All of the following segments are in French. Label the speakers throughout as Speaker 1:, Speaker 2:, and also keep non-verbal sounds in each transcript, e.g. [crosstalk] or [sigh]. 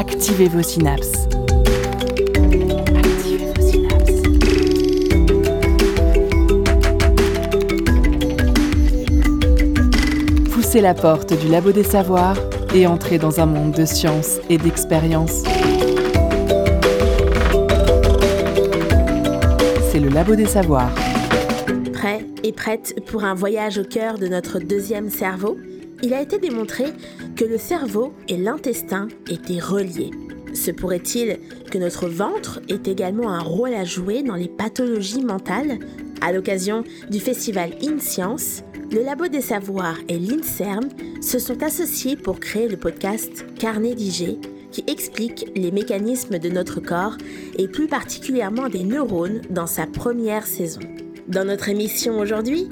Speaker 1: Activez vos synapses. Poussez la porte du labo des savoirs et entrez dans un monde de science et d'expérience. C'est le labo des savoirs.
Speaker 2: Prêt et prête pour un voyage au cœur de notre deuxième cerveau Il a été démontré que le cerveau et l'intestin étaient reliés. Se pourrait-il que notre ventre ait également un rôle à jouer dans les pathologies mentales? À l'occasion du festival InScience, le Labo des Savoirs et l'INSERM se sont associés pour créer le podcast Carnet d'IG qui explique les mécanismes de notre corps et plus particulièrement des neurones dans sa première saison. Dans notre émission aujourd'hui,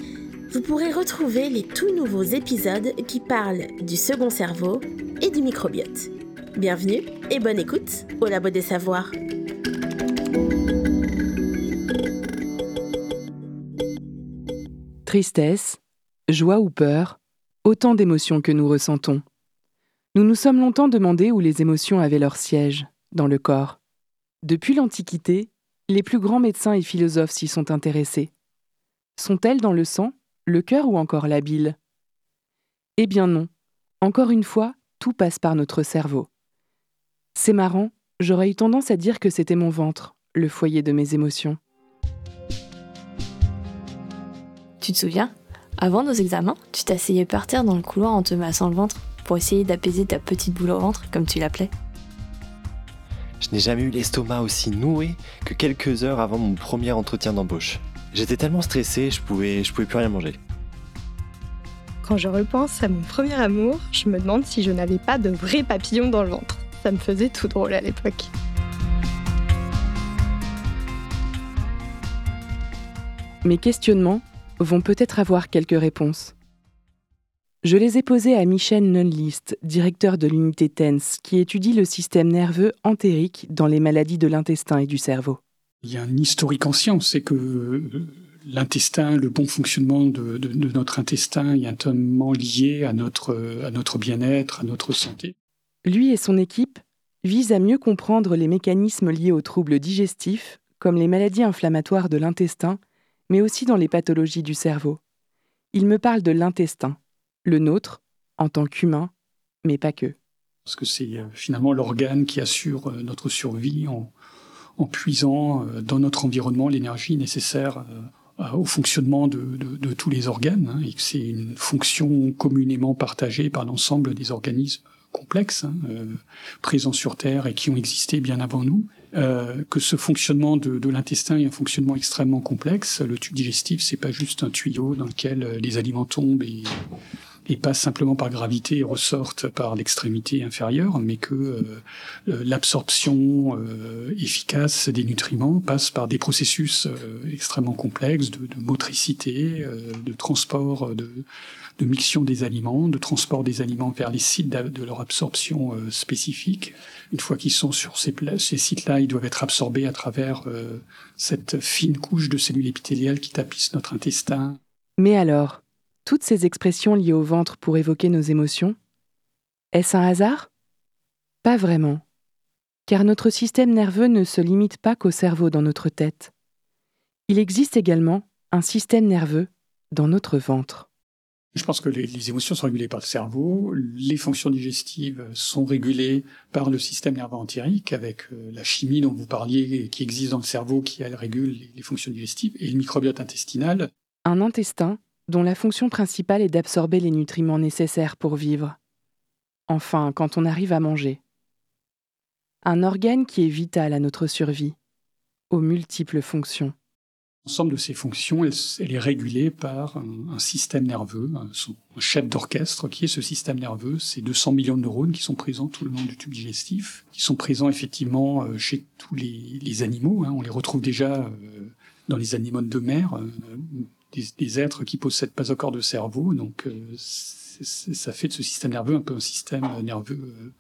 Speaker 2: vous pourrez retrouver les tout nouveaux épisodes qui parlent du second cerveau et du microbiote. Bienvenue et bonne écoute au Labo des Savoirs.
Speaker 1: Tristesse, joie ou peur, autant d'émotions que nous ressentons. Nous nous sommes longtemps demandé où les émotions avaient leur siège, dans le corps. Depuis l'Antiquité, les plus grands médecins et philosophes s'y sont intéressés. Sont-elles dans le sang, le cœur ou encore la bile? Eh bien non. Encore une fois, tout passe par notre cerveau. C'est marrant, j'aurais eu tendance à dire que c'était mon ventre, le foyer de mes émotions.
Speaker 3: Tu te souviens? Avant nos examens, tu t'asseyais par terre dans le couloir en te massant le ventre pour essayer d'apaiser ta petite boule au ventre, comme tu l'appelais.
Speaker 4: Je n'ai jamais eu l'estomac aussi noué que quelques heures avant mon premier entretien d'embauche. J'étais tellement stressé, je pouvais, je pouvais plus rien manger.
Speaker 5: Quand je repense à mon premier amour, je me demande si je n'avais pas de vrais papillons dans le ventre. Ça me faisait tout drôle à l'époque.
Speaker 1: Mes questionnements vont peut-être avoir quelques réponses. Je les ai posés à Michel Nunlist, directeur de l'unité TENS, qui étudie le système nerveux entérique dans les maladies de l'intestin et du cerveau.
Speaker 6: Il y a un historique ancien, c'est que euh, l'intestin, le bon fonctionnement de, de, de, notre intestin est intimement lié à notre, à notre bien-être, à notre santé.
Speaker 1: Lui et son équipe visent à mieux comprendre les mécanismes liés aux troubles digestifs, comme les maladies inflammatoires de l'intestin, mais aussi dans les pathologies du cerveau. Il me parle de l'intestin, le nôtre, en tant qu'humain, mais pas que.
Speaker 6: Parce que c'est finalement l'organe qui assure notre survie en, en puisant dans notre environnement l'énergie nécessaire au fonctionnement de, de, tous les organes, hein, et c'est une fonction communément partagée par l'ensemble des organismes complexes hein, euh, présents sur Terre et qui ont existé bien avant nous. Euh, que ce fonctionnement de, de l'intestin est un fonctionnement extrêmement complexe. Le tube digestif, c'est pas juste un tuyau dans lequel les aliments tombent et et pas simplement par gravité ressortent par l'extrémité inférieure, mais que euh, l'absorption euh, efficace des nutriments passe par des processus euh, extrêmement complexes de, motricité, de transport, de, de mixion des aliments, de transport des aliments vers les sites de leur absorption spécifique. Une fois qu'ils sont sur ces sites-là, ils doivent être absorbés à travers cette fine couche de cellules épithéliales qui tapissent notre intestin.
Speaker 1: Mais alors, toutes ces expressions liées au ventre pour évoquer nos émotions? Est-ce un hasard? Pas vraiment. Car notre système nerveux ne se limite pas qu'au cerveau dans notre tête. Il existe également un système nerveux dans notre ventre.
Speaker 6: Je pense que les, les, émotions sont régulées par le cerveau, les fonctions digestives sont régulées par le système nerveux entérique, avec euh, la chimie dont vous parliez, qui existe dans le cerveau, qui elle régule les, les fonctions digestives, et le microbiote intestinal.
Speaker 1: Un intestin dont la fonction principale est d'absorber les nutriments nécessaires pour vivre. Enfin, quand on arrive à manger. Un organe qui est vital à notre survie, aux multiples fonctions.
Speaker 6: L'ensemble de ces fonctions, elle, est régulée par un, système nerveux, un, chef d'orchestre qui est ce système nerveux. C'est 200 millions de neurones qui sont présents tout le long du tube digestif, qui sont présents effectivement euh, chez tous les, les animaux. Hein. On les retrouve déjà euh, dans les animaux de mer, euh, des, des, êtres qui possèdent pas encore de cerveau. Donc, euh, ça fait de ce système nerveux un peu un système nerveux euh,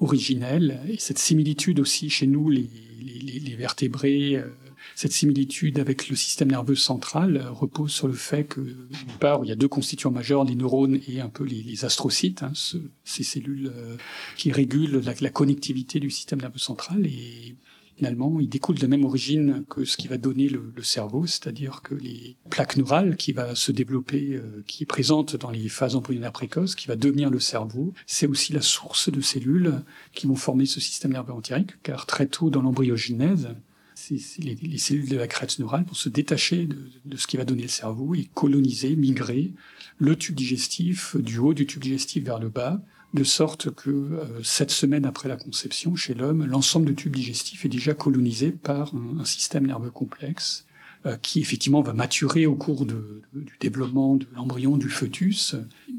Speaker 6: originel. Et cette similitude aussi chez nous, les, les, les vertébrés, euh, cette similitude avec le système nerveux central repose sur le fait que, d'une part, il y a deux constituants majeurs, les neurones et un peu les, astrocytes, hein, ces cellules qui régulent la, la, connectivité du système nerveux central. Et finalement, il découle de la même origine que ce qui va donner le, cerveau, c'est-à-dire que les plaques neurales qui va se développer, euh, qui est présente dans les phases embryonnaires précoces, qui va devenir le cerveau, c'est aussi la source de cellules qui vont former ce système nerveux entérique, car très tôt dans l'embryogenèse, les, cellules de la crête neurale vont se détacher de, de, ce qui va donner le cerveau et coloniser, migrer le tube digestif du haut du tube digestif vers le bas, de sorte que euh, sept semaines après la conception, chez l'homme, l'ensemble du tube digestif est déjà colonisé par un, système nerveux complexe euh, qui effectivement va maturer au cours du développement de l'embryon du fœtus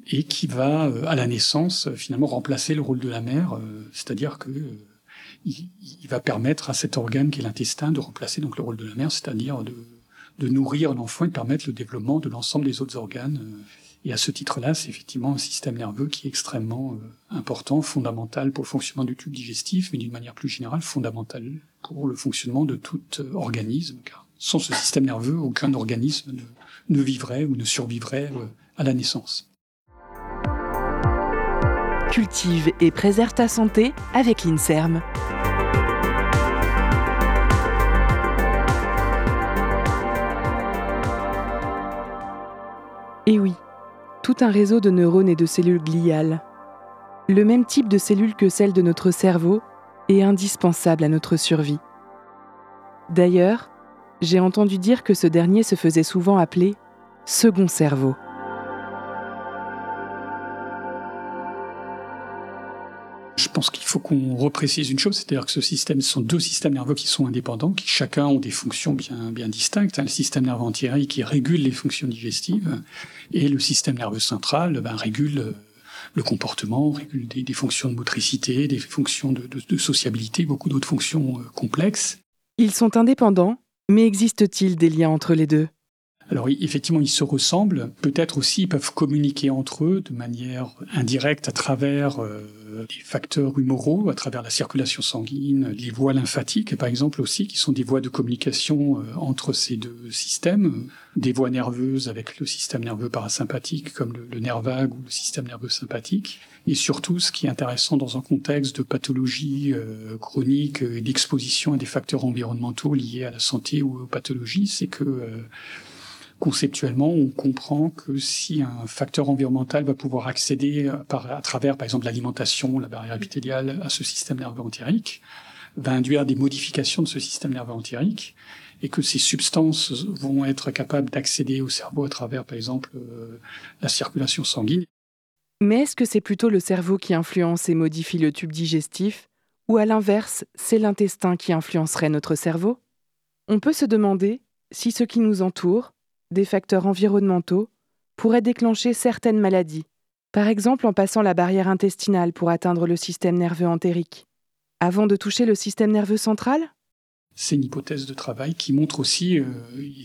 Speaker 6: et qui va euh, à la naissance finalement remplacer le rôle de la mère, c'est-à-dire que il, va permettre à cet organe qui est l'intestin de remplacer donc le rôle de la mère, c'est-à-dire de, de nourrir l'enfant et de permettre le développement de l'ensemble des autres organes et à ce titre-là, c'est effectivement un système nerveux qui est extrêmement euh, important, fondamental pour le fonctionnement du tube digestif, mais d'une manière plus générale, fondamental pour le fonctionnement de tout euh, organisme, car sans ce système nerveux, aucun organisme ne, vivrait ou ne survivrait euh, à la naissance.
Speaker 1: Cultive et préserve ta santé avec l'INSERM. Et oui, tout un réseau de neurones et de cellules gliales. Le même type de cellules que celles de notre cerveau est indispensable à notre survie. D'ailleurs, j'ai entendu dire que ce dernier se faisait souvent appeler second cerveau.
Speaker 6: Pense qu'il faut qu'on reprécise une chose, c'est-à-dire que ce système, ce sont deux systèmes nerveux qui sont indépendants, qui chacun ont des fonctions bien, bien distinctes. Le système nerveux antérieur qui régule les fonctions digestives, et le système nerveux central ben, régule euh, le comportement, régule des, fonctions de motricité, des fonctions de, de sociabilité, beaucoup d'autres fonctions euh, complexes.
Speaker 1: Ils sont indépendants, mais existe-t-il des liens entre les deux?
Speaker 6: Alors effectivement, ils se ressemblent. Peut-être aussi ils peuvent communiquer entre eux de manière indirecte à travers euh, des facteurs humoraux, à travers la circulation sanguine, les voies lymphatiques par exemple aussi, qui sont des voies de communication euh, entre ces deux systèmes, des voies nerveuses avec le système nerveux parasympathique comme le, nerf vague ou le système nerveux sympathique. Et surtout, ce qui est intéressant dans un contexte de pathologie euh, chronique et d'exposition à des facteurs environnementaux liés à la santé ou aux pathologies, c'est que conceptuellement, on comprend que si un facteur environnemental va pouvoir accéder euh, à travers, par exemple, l'alimentation, la barrière épithéliale, à ce système nerveux entérique, va induire des modifications de ce système nerveux entérique et que ces substances vont être capables d'accéder au cerveau à travers, par exemple, euh, la circulation sanguine.
Speaker 1: Mais est-ce que c'est plutôt le cerveau qui influence et modifie le tube digestif, ou à l'inverse, c'est l'intestin qui influencerait notre cerveau? On peut se demander si ce qui nous entoure, des facteurs environnementaux pourraient déclencher certaines maladies, par exemple en passant la barrière intestinale pour atteindre le système nerveux entérique, avant de toucher le système nerveux central?
Speaker 6: C'est une hypothèse de travail qui montre aussi, euh,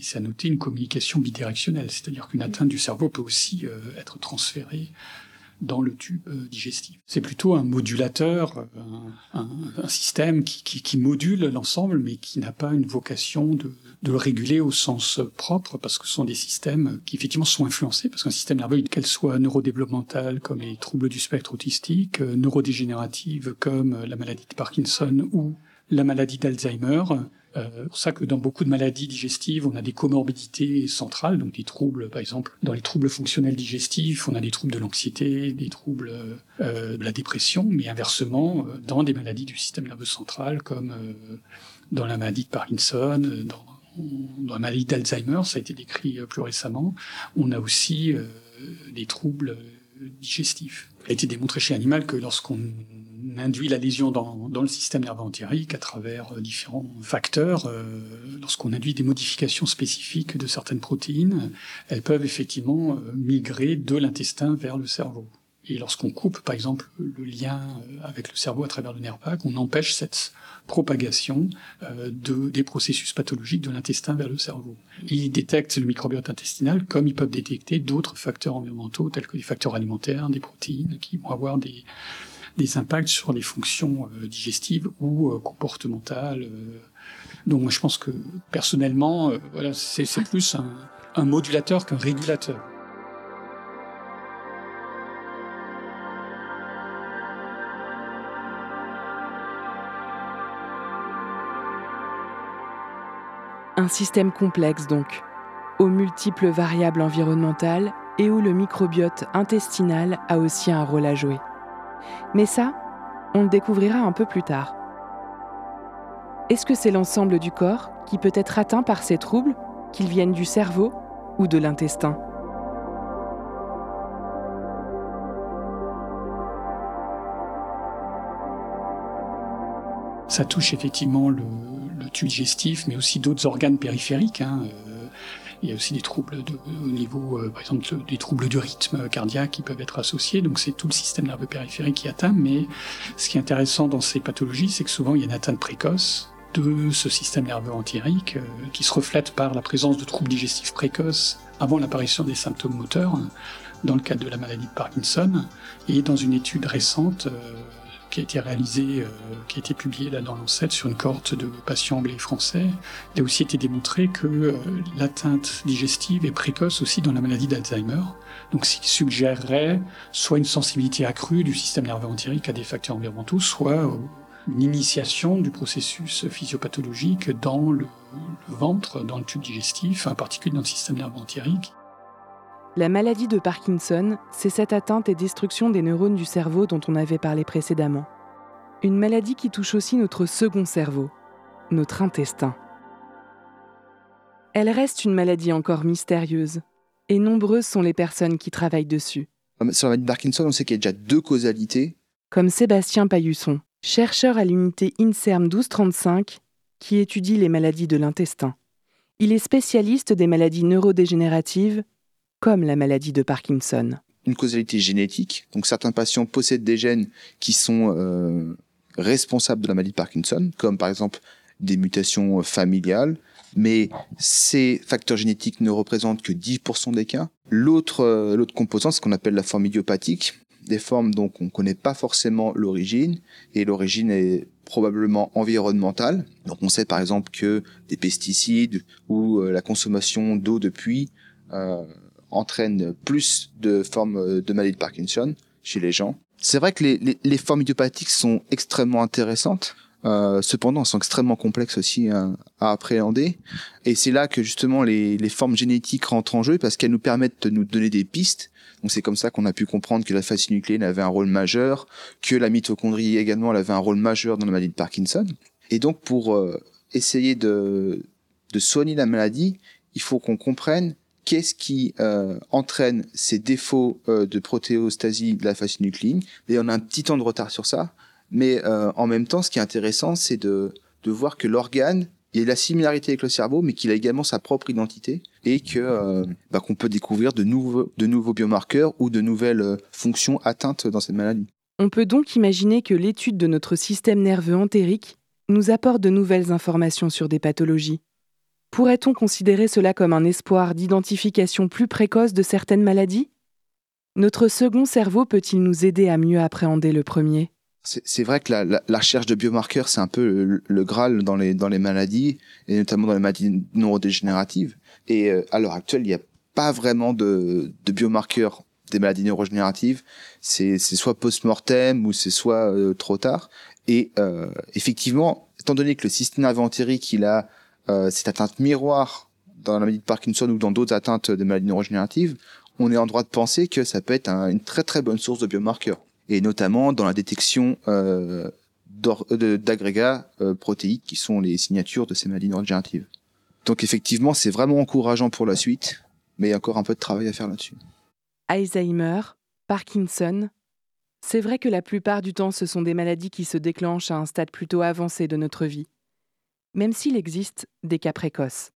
Speaker 6: c'est à noter, une communication bidirectionnelle, c'est-à-dire qu'une atteinte du cerveau peut aussi euh, être transférée dans le tube euh, digestif. C'est plutôt un modulateur, un, système qui module l'ensemble, mais qui n'a pas une vocation de, de le réguler au sens propre, parce que ce sont des systèmes qui effectivement sont influencés, parce qu'un système nerveux, qu'elle soit neurodéveloppemental comme les troubles du spectre autistique, euh, neurodégénérative comme la maladie de Parkinson ou la maladie d'Alzheimer, euh, c'est pour ça que dans beaucoup de maladies digestives, on a des comorbidités centrales, donc des troubles, par exemple, dans les troubles fonctionnels digestifs, on a des troubles de l'anxiété, des troubles euh, de la dépression, mais inversement, euh, dans des maladies du système nerveux central, comme dans la maladie de Parkinson, dans dans la maladie d'Alzheimer, ça a été décrit euh, plus récemment, on a aussi euh, des troubles euh, digestifs. Il a été démontré chez l'animal que lorsqu'on induit la lésion dans, dans, le système nerveux entérique à travers différents facteurs, lorsqu'on induit des modifications spécifiques de certaines protéines, elles peuvent effectivement migrer de l'intestin vers le cerveau. Et lorsqu'on coupe, par exemple, le lien avec le cerveau à travers le nerf vague, on empêche cette propagation euh, de, des processus pathologiques de l'intestin vers le cerveau. Ils détectent le microbiote intestinal comme ils peuvent détecter d'autres facteurs environnementaux tels que les facteurs alimentaires, des protéines, qui vont avoir des, des impacts sur les fonctions euh, digestives ou euh, comportementales Donc moi je pense que personnellement, voilà, c'est plus un modulateur qu'un régulateur.
Speaker 1: Un système complexe donc, aux multiples variables environnementales et où le microbiote intestinal a aussi un rôle à jouer. Mais ça, on le découvrira un peu plus tard. Est-ce que c'est l'ensemble du corps qui peut être atteint par ces troubles, qu'ils viennent du cerveau ou de l'intestin?
Speaker 6: Ça touche effectivement le, le tube digestif, mais aussi d'autres organes périphériques. Hein, euh, il y a aussi des troubles au niveau, euh, par exemple, des troubles du rythme cardiaque qui peuvent être associés. Donc c'est tout le système nerveux périphérique qui atteint. Mais ce qui est intéressant dans ces pathologies, c'est que souvent il y a une atteinte précoce de ce système nerveux entérique euh, qui se reflète par la présence de troubles digestifs précoces avant l'apparition des symptômes moteurs dans le cadre de la maladie de Parkinson. Et dans une étude récente, qui a été réalisé, euh, qui a été publié là dans l'Ancêtre sur une cohorte de patients anglais et français, il a aussi été démontré que euh, l'atteinte digestive est précoce aussi dans la maladie d'Alzheimer. Donc, ce qui suggérerait soit une sensibilité accrue du système nerveux entérique à des facteurs environnementaux, soit euh, une initiation du processus physiopathologique dans le, le ventre, dans le tube digestif, en particulier dans le système nerveux entérique.
Speaker 1: La maladie de Parkinson, c'est cette atteinte et destruction des neurones du cerveau dont on avait parlé précédemment. Une maladie qui touche aussi notre second cerveau, notre intestin. Elle reste une maladie encore mystérieuse, et nombreuses sont les personnes qui travaillent dessus.
Speaker 7: Sur la maladie de Parkinson, on sait qu'il y a déjà deux causalités.
Speaker 1: Comme Sébastien Paillusson, chercheur à l'unité INSERM 1235, qui étudie les maladies de l'intestin. Il est spécialiste des maladies neurodégénératives comme la maladie de Parkinson.
Speaker 7: Une causalité génétique, donc certains patients possèdent des gènes qui sont euh, responsables de la maladie de Parkinson, comme par exemple des mutations familiales, mais ces facteurs génétiques ne représentent que 10% des cas. L'autre euh, l'autre composant, c'est ce qu'on appelle la forme idiopathique, des formes dont on ne connaît pas forcément l'origine, et l'origine est probablement environnementale. Donc on sait par exemple que des pesticides ou euh, la consommation d'eau de puits euh, entraîne plus de formes euh, de maladie de Parkinson chez les gens. C'est vrai que les, les, formes idiopathiques sont extrêmement intéressantes. Euh, cependant, elles sont extrêmement complexes aussi à, à appréhender. Et c'est là que justement les, les, formes génétiques rentrent en jeu parce qu'elles nous permettent de nous donner des pistes. Donc c'est comme ça qu'on a pu comprendre que la phase nucléine avait un rôle majeur, que la mitochondrie également avait un rôle majeur dans la maladie de Parkinson. Et donc pour euh, essayer de, de soigner la maladie, il faut qu'on comprenne qu'est-ce qui euh, entraîne ces défauts euh, de protéostasie de la phase nucléine. Et on a un petit temps de retard sur ça, mais euh, en même temps, ce qui est intéressant, c'est de, de voir que l'organe, il a la similarité avec le cerveau, mais qu'il a également sa propre identité et que bah, qu'on peut découvrir de nouveaux, de nouveaux biomarqueurs ou de nouvelles fonctions atteintes dans cette maladie.
Speaker 1: On peut donc imaginer que l'étude de notre système nerveux entérique nous apporte de nouvelles informations sur des pathologies. Pourrait-on considérer cela comme un espoir d'identification plus précoce de certaines maladies? Notre second cerveau peut-il nous aider à mieux appréhender le premier?
Speaker 7: C'est vrai que la, recherche de biomarqueurs, c'est un peu le, Graal dans les, dans les maladies, et notamment dans les maladies neurodégénératives. Et euh, à l'heure actuelle, il n'y a pas vraiment de, biomarqueurs des maladies neurodégénératives. C'est soit post-mortem ou c'est soit euh, trop tard. Et euh, effectivement, étant donné que le système entérique, il a euh, cette atteinte miroir dans la maladie de Parkinson ou dans d'autres atteintes de maladies neurodégénératives, on est en droit de penser que ça peut être un, une très très bonne source de biomarqueurs, et notamment dans la détection euh, d'agrégats euh, protéiques qui sont les signatures de ces maladies neurodégénératives. Donc effectivement, c'est vraiment encourageant pour la suite, mais il y a encore un peu de travail à faire là-dessus.
Speaker 1: Alzheimer, Parkinson, c'est vrai que la plupart du temps, ce sont des maladies qui se déclenchent à un stade plutôt avancé de notre vie même s'il existe des cas précoces.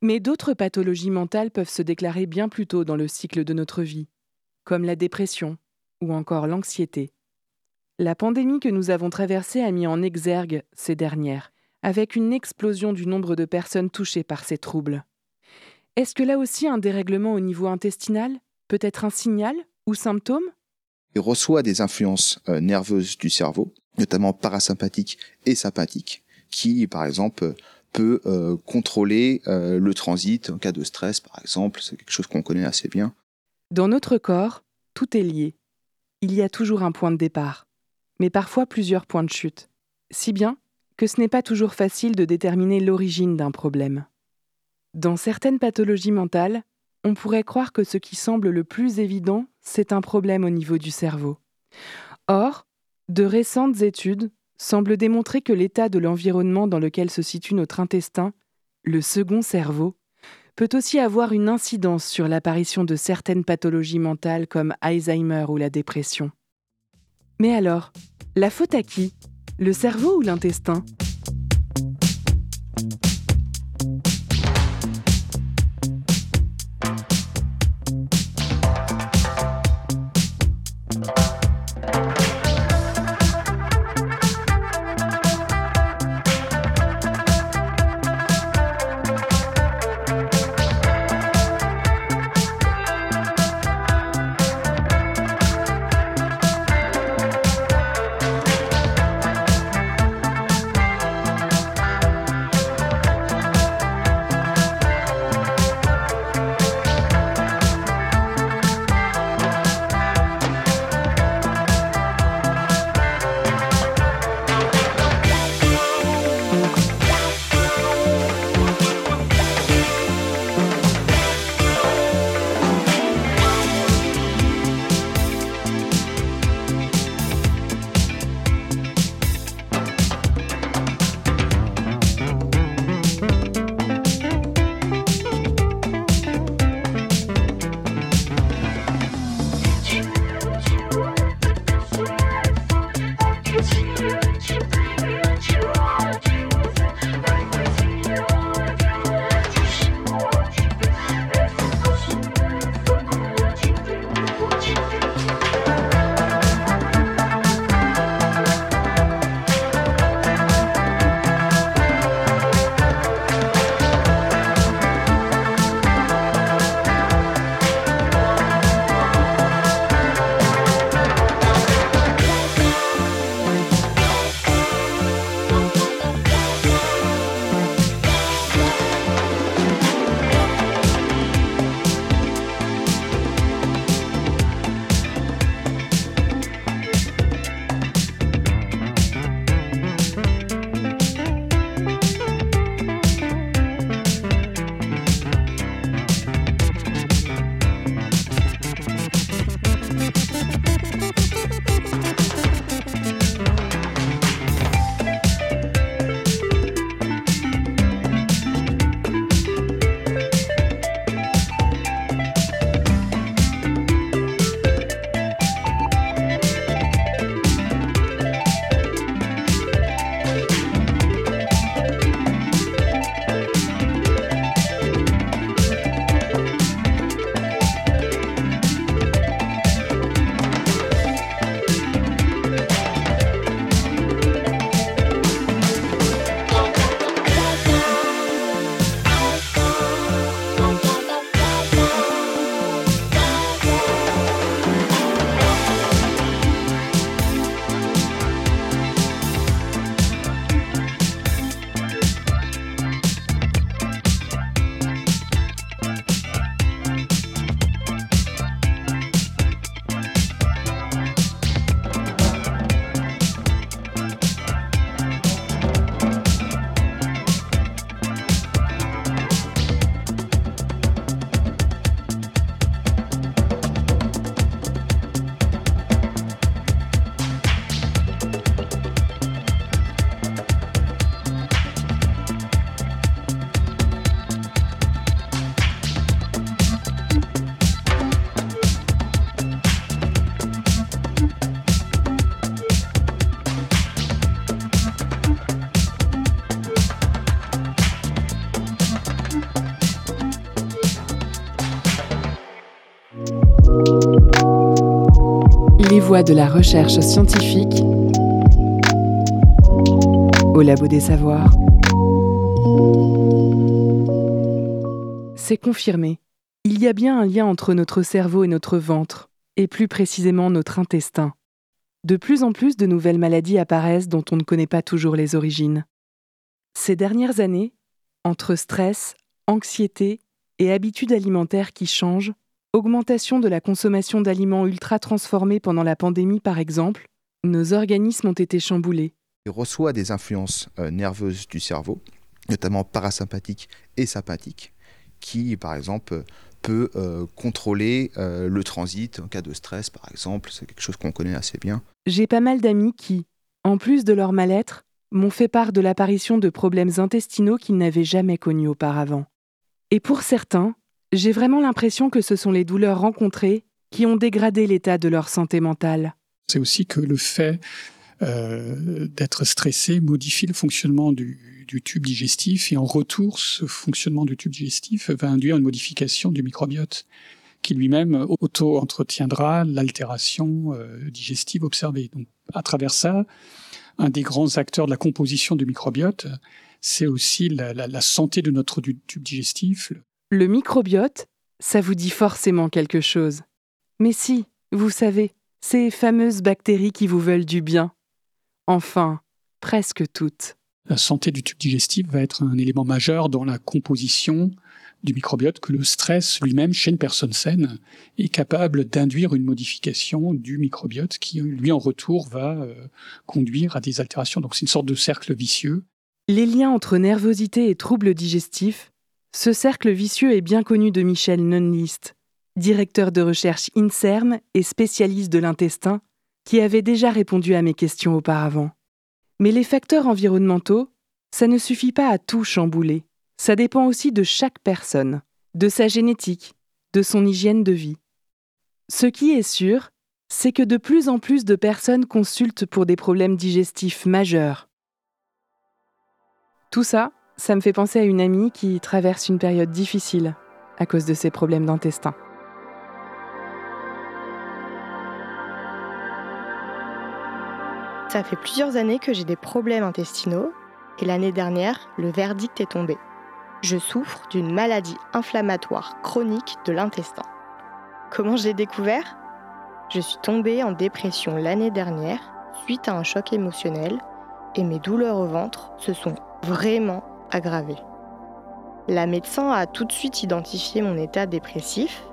Speaker 1: Mais d'autres pathologies mentales peuvent se déclarer bien plus tôt dans le cycle de notre vie, comme la dépression ou encore l'anxiété. La pandémie que nous avons traversée a mis en exergue ces dernières, avec une explosion du nombre de personnes touchées par ces troubles. Est-ce que là aussi un dérèglement au niveau intestinal peut être un signal ou symptôme?
Speaker 7: Il reçoit des influences euh, nerveuses du cerveau, notamment parasympathiques et sympathiques, qui, par exemple, peut euh, contrôler euh, le transit en cas de stress, par exemple. C'est quelque chose qu'on connaît assez bien.
Speaker 1: Dans notre corps, tout est lié. Il y a toujours un point de départ, mais parfois plusieurs points de chute. Si bien que ce n'est pas toujours facile de déterminer l'origine d'un problème. Dans certaines pathologies mentales, on pourrait croire que ce qui semble le plus évident, c'est un problème au niveau du cerveau. Or, de récentes études semblent démontrer que l'état de l'environnement dans lequel se situe notre intestin, le second cerveau, peut aussi avoir une incidence sur l'apparition de certaines pathologies mentales comme Alzheimer ou la dépression. Mais alors, la faute à qui? Le cerveau ou l'intestin? De la recherche scientifique au Labo des Savoirs. C'est confirmé. Il y a bien un lien entre notre cerveau et notre ventre, et plus précisément notre intestin. De plus en plus de nouvelles maladies apparaissent dont on ne connaît pas toujours les origines. Ces dernières années, Entre stress, anxiété et habitudes alimentaires qui changent, augmentation de la consommation d'aliments ultra transformés pendant la pandémie par exemple, nos organismes ont été chamboulés.
Speaker 7: Il reçoit des influences euh, nerveuses du cerveau, notamment parasympathiques et sympathiques, qui par exemple peut euh, contrôler euh, le transit en cas de stress par exemple, c'est quelque chose qu'on connaît assez bien.
Speaker 1: J'ai pas mal d'amis qui, en plus de leur mal-être, m'ont fait part de l'apparition de problèmes intestinaux qu'ils n'avaient jamais connus auparavant. Et pour certains, j'ai vraiment l'impression que ce sont les douleurs rencontrées qui ont dégradé l'état de leur santé mentale.
Speaker 6: C'est aussi que le fait euh, d'être stressé modifie le fonctionnement du, tube digestif et en retour, ce fonctionnement du tube digestif va induire une modification du microbiote qui lui-même auto-entretiendra l'altération euh, digestive observée. Donc, à travers ça, un des grands acteurs de la composition du microbiote, c'est aussi la, santé de notre tube digestif.
Speaker 1: Le microbiote, ça vous dit forcément quelque chose. Mais si, vous savez, ces fameuses bactéries qui vous veulent du bien. Enfin, presque toutes.
Speaker 6: La santé du tube digestif va être un élément majeur dans la composition du microbiote que le stress lui-même, chez une personne saine, est capable d'induire une modification du microbiote qui, lui, en retour, va euh, conduire à des altérations. Donc c'est une sorte de cercle vicieux.
Speaker 1: Les liens entre nervosité et troubles digestifs, ce cercle vicieux est bien connu de Michel Nunlist, directeur de recherche INSERM et spécialiste de l'intestin, qui avait déjà répondu à mes questions auparavant. Mais les facteurs environnementaux, ça ne suffit pas à tout chambouler. Ça dépend aussi de chaque personne, de sa génétique, de son hygiène de vie. Ce qui est sûr, c'est que de plus en plus de personnes consultent pour des problèmes digestifs majeurs. Tout ça, ça me fait penser à une amie qui traverse une période difficile à cause de ses problèmes d'intestin.
Speaker 5: Ça fait plusieurs années que j'ai des problèmes intestinaux et l'année dernière, le verdict est tombé je souffre d'une maladie inflammatoire chronique de l'intestin. Comment j'ai découvert? Je suis tombée en dépression l'année dernière suite à un choc émotionnel et mes douleurs au ventre se sont vraiment La médecin a tout de suite identifié mon état dépressif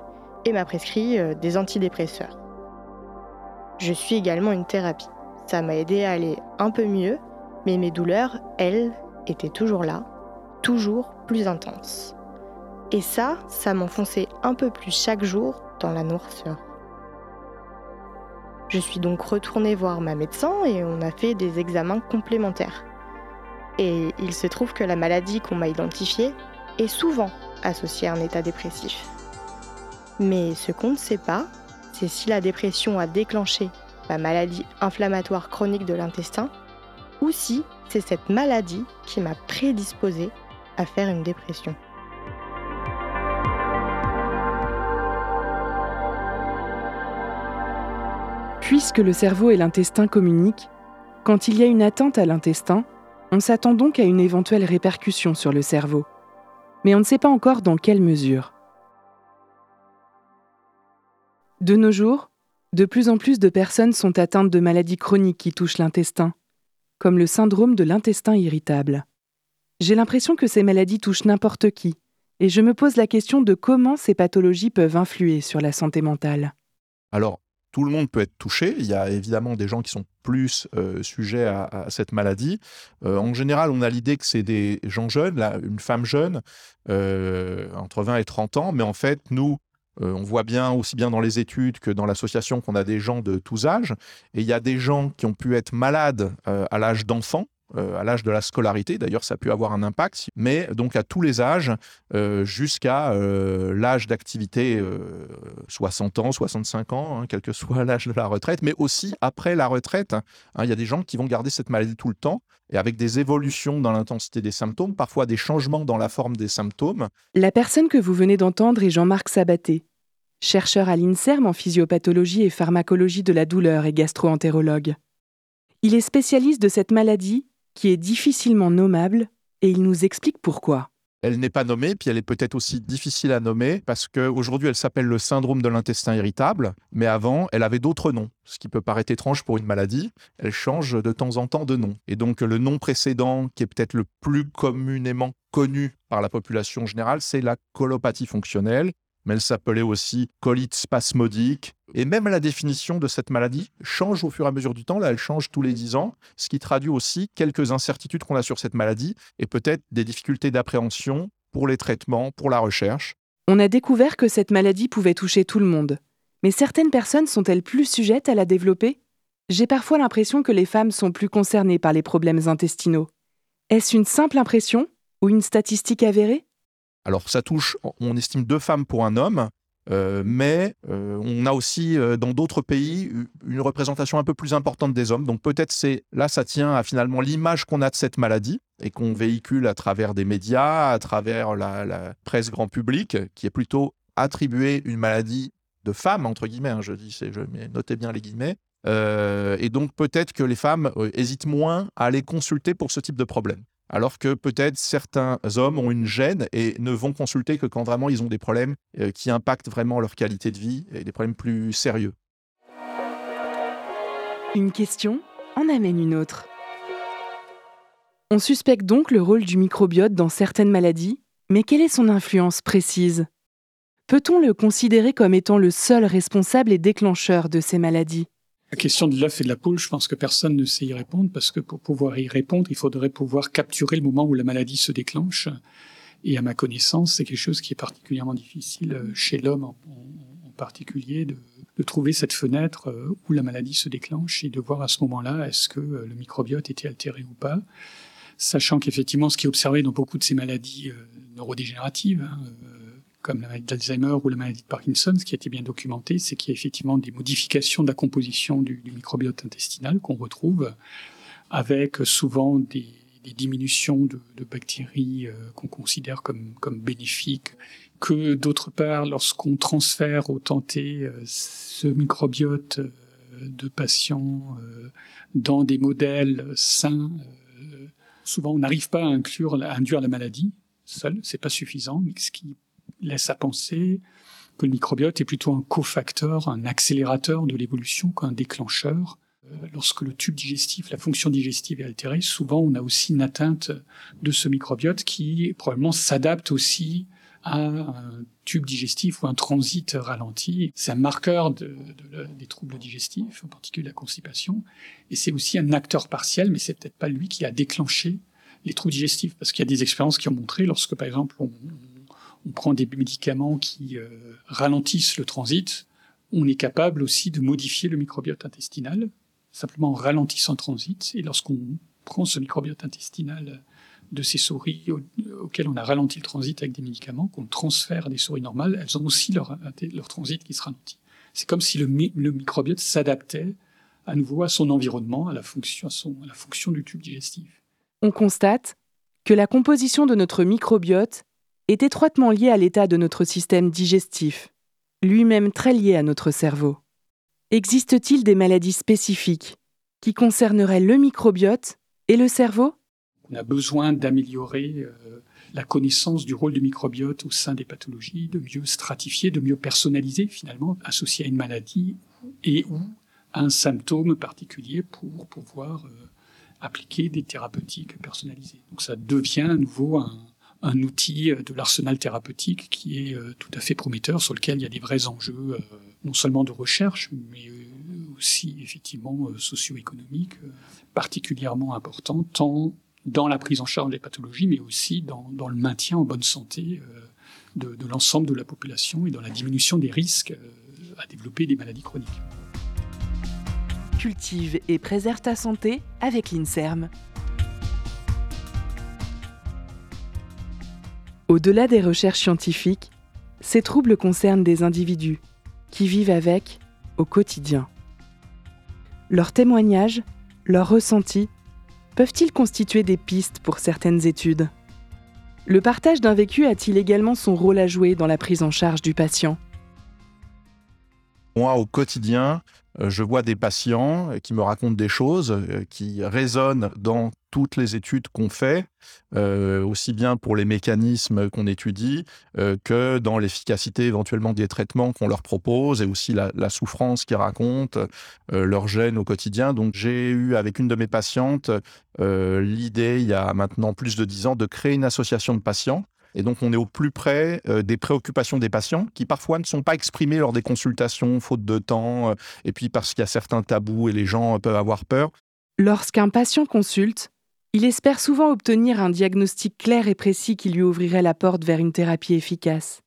Speaker 5: et m'a prescrit euh, des antidépresseurs. Je suis également une thérapie. Ça m'a aidé à aller un peu mieux, mais mes douleurs, elles, étaient toujours là toujours plus intense. Et ça, ça m'enfonçait un peu plus chaque jour dans la noirceur. Je suis donc retournée voir ma médecin et on a fait des examens complémentaires. Et il se trouve que la maladie qu'on m'a identifiée est souvent associée à un état dépressif. Mais ce qu'on ne sait pas, c'est si la dépression a déclenché la maladie inflammatoire chronique de l'intestin ou si c'est cette maladie qui m'a prédisposée à faire une dépression.
Speaker 1: Puisque le cerveau et l'intestin communiquent, quand il y a une atteinte à l'intestin, on s'attend donc à une éventuelle répercussion sur le cerveau. Mais on ne sait pas encore dans quelle mesure. De nos jours, de plus en plus de personnes sont atteintes de maladies chroniques qui touchent l'intestin, comme le syndrome de l'intestin irritable. J'ai l'impression que ces maladies touchent n'importe qui, et je me pose la question de comment ces pathologies peuvent influer sur la santé mentale.
Speaker 8: Alors, tout le monde peut être touché. Il y a évidemment des gens qui sont plus euh, sujets à, cette maladie. Euh, en général, on a l'idée que c'est des gens jeunes, une femme jeune, euh, entre 20 et 30 ans, mais en fait, nous, on voit bien, aussi bien dans les études que dans l'association, qu'on a des gens de tous âges. Et il y a des gens qui ont pu être malades à l'âge d'enfant, euh, à l'âge de la scolarité. D'ailleurs, ça pu avoir un impact, mais donc à tous les âges, euh, jusqu'à euh, l'âge d'activité, 60 ans, 65 ans, hein, quel que soit [laughs] l'âge de la retraite, mais aussi après la retraite. Hein. Il y a des gens qui vont garder cette maladie tout le temps et avec des évolutions dans l'intensité des symptômes, parfois des changements dans la forme des symptômes.
Speaker 1: La personne que vous venez d'entendre est Jean-Marc Sabaté, chercheur à l'INSERM en physiopathologie et pharmacologie de la douleur et gastro-entérologue. Il est spécialiste de cette maladie qui est difficilement nommable, et il nous explique pourquoi.
Speaker 8: elle n'est pas nommée, puis elle est peut-être aussi difficile à nommer parce qu'aujourd'hui, elle s'appelle le syndrome de l'intestin irritable, mais avant, elle avait d'autres noms, ce qui peut paraître étrange pour une maladie. Elle change de temps en temps de nom. Et donc, le nom précédent, qui est peut-être le plus communément connu par la population générale, c'est la colopathie fonctionnelle, mais elle s'appelait aussi colite spasmodique. Et même la définition de cette maladie change au fur et à mesure du temps. Là, elle change tous les 10 ans, ce qui traduit aussi quelques incertitudes qu'on a sur cette maladie et peut-être des difficultés d'appréhension pour les traitements, pour la recherche.
Speaker 1: On a découvert que cette maladie pouvait toucher tout le monde. Mais certaines personnes sont-elles plus sujettes à la développer? J'ai parfois l'impression que les femmes sont plus concernées par les problèmes intestinaux. Est-ce une simple impression ou une statistique avérée?
Speaker 8: Alors ça touche, on estime deux femmes pour un homme, euh, mais euh, on a aussi euh, dans d'autres pays une représentation un peu plus importante des hommes. Donc peut-être c'est là ça tient à finalement l'image qu'on a de cette maladie et qu'on véhicule à travers des médias, à travers la, presse grand public, qui est plutôt attribuée une maladie de femme entre guillemets. Hein, je dis, je notez bien les guillemets. et donc peut-être que les femmes hésitent moins à aller consulter pour ce type de problème alors que peut-être certains hommes ont une gêne et ne vont consulter que quand vraiment ils ont des problèmes euh, qui impactent vraiment leur qualité de vie et des problèmes plus sérieux.
Speaker 1: Une question en amène une autre. On suspecte donc le rôle du microbiote dans certaines maladies, mais quelle est son influence précise? Peut-on le considérer comme étant le seul responsable et déclencheur de ces maladies?
Speaker 6: La question de l'œuf et de la poule, je pense que personne ne sait y répondre parce que pour pouvoir y répondre, il faudrait pouvoir capturer le moment où la maladie se déclenche. Et à ma connaissance, c'est quelque chose qui est particulièrement difficile euh, chez l'homme en, particulier de, trouver cette fenêtre euh, où la maladie se déclenche et de voir à ce moment-là est-ce que euh, le microbiote était altéré ou pas. Sachant qu'effectivement, ce qui est observé dans beaucoup de ces maladies neurodégénératives, hein, comme la maladie d'Alzheimer ou la maladie de Parkinson, ce qui a été bien documenté, c'est qu'il y a effectivement des modifications de la composition du, microbiote intestinal qu'on retrouve, avec souvent des, diminutions de, bactéries euh, qu'on considère comme, bénéfiques, que d'autre part, lorsqu'on transfère au tenté euh, ce microbiote euh, de patients dans des modèles sains, souvent on n'arrive pas à induire la maladie seul, c'est pas suffisant, mais ce qui laisse à penser que le microbiote est plutôt un cofacteur, un accélérateur de l'évolution qu'un déclencheur. Euh, lorsque le tube digestif, la fonction digestive est altérée, souvent on a aussi une atteinte de ce microbiote qui probablement s'adapte aussi à un tube digestif ou un transit ralenti. C'est un marqueur de, des troubles digestifs, en particulier la constipation, et c'est aussi un acteur partiel, mais c'est peut-être pas lui qui a déclenché les troubles digestifs, parce qu'il y a des expériences qui ont montré, lorsque par exemple on, on prend des médicaments qui euh, ralentissent le transit, on est capable aussi de modifier le microbiote intestinal, simplement en ralentissant le transit. Et lorsqu'on prend ce microbiote intestinal de ces souris auxquelles on a ralenti le transit avec des médicaments, qu'on transfère à des souris normales, elles ont aussi leur, transit qui se ralentit. C'est comme si le, microbiote s'adaptait à nouveau à son environnement, à la fonction du tube digestif.
Speaker 1: On constate que la composition de notre microbiote est étroitement lié à l'état de notre système digestif, lui-même très lié à notre cerveau. Existe-t-il des maladies spécifiques qui concerneraient le microbiote et le cerveau?
Speaker 6: On a besoin d'améliorer euh, la connaissance du rôle du microbiote au sein des pathologies, de mieux stratifier, de mieux personnaliser finalement, associé à une maladie et ou à un symptôme particulier pour pouvoir euh, appliquer des thérapeutiques personnalisées. Donc ça devient à nouveau un, un outil euh, de l'arsenal thérapeutique qui est euh, tout à fait prometteur, sur lequel il y a des vrais enjeux, euh, non seulement de recherche, mais aussi effectivement socio-économiques, particulièrement importants, tant dans la prise en charge des pathologies, mais aussi dans, le maintien en bonne santé de, de l'ensemble de la population et dans la diminution des risques à développer des maladies chroniques.
Speaker 1: Cultive et préserve ta santé avec l'INSERM. Au-delà des recherches scientifiques, ces troubles concernent des individus qui vivent avec au quotidien. Leurs témoignages, leurs ressentis, peuvent-ils constituer des pistes pour certaines études? Le partage d'un vécu a-t-il également son rôle à jouer dans la prise en charge du patient?
Speaker 8: Moi, au quotidien, euh, je vois des patients euh, qui me racontent des choses euh, qui résonnent dans toutes les études qu'on fait, aussi bien pour les mécanismes qu'on étudie que dans l'efficacité éventuellement des traitements qu'on leur propose et aussi la, souffrance qu'ils racontent, leur gêne au quotidien. Donc j'ai eu avec une de mes patientes l'idée, il y a maintenant plus de dix ans, de créer une association de patients et donc, on est au plus près euh, des préoccupations des patients qui parfois ne sont pas exprimées lors des consultations, faute de temps, euh, et puis parce qu'il y a certains tabous et les gens peuvent avoir peur.
Speaker 1: Lorsqu'un patient consulte, il espère souvent obtenir un diagnostic clair et précis qui lui ouvrirait la porte vers une thérapie efficace.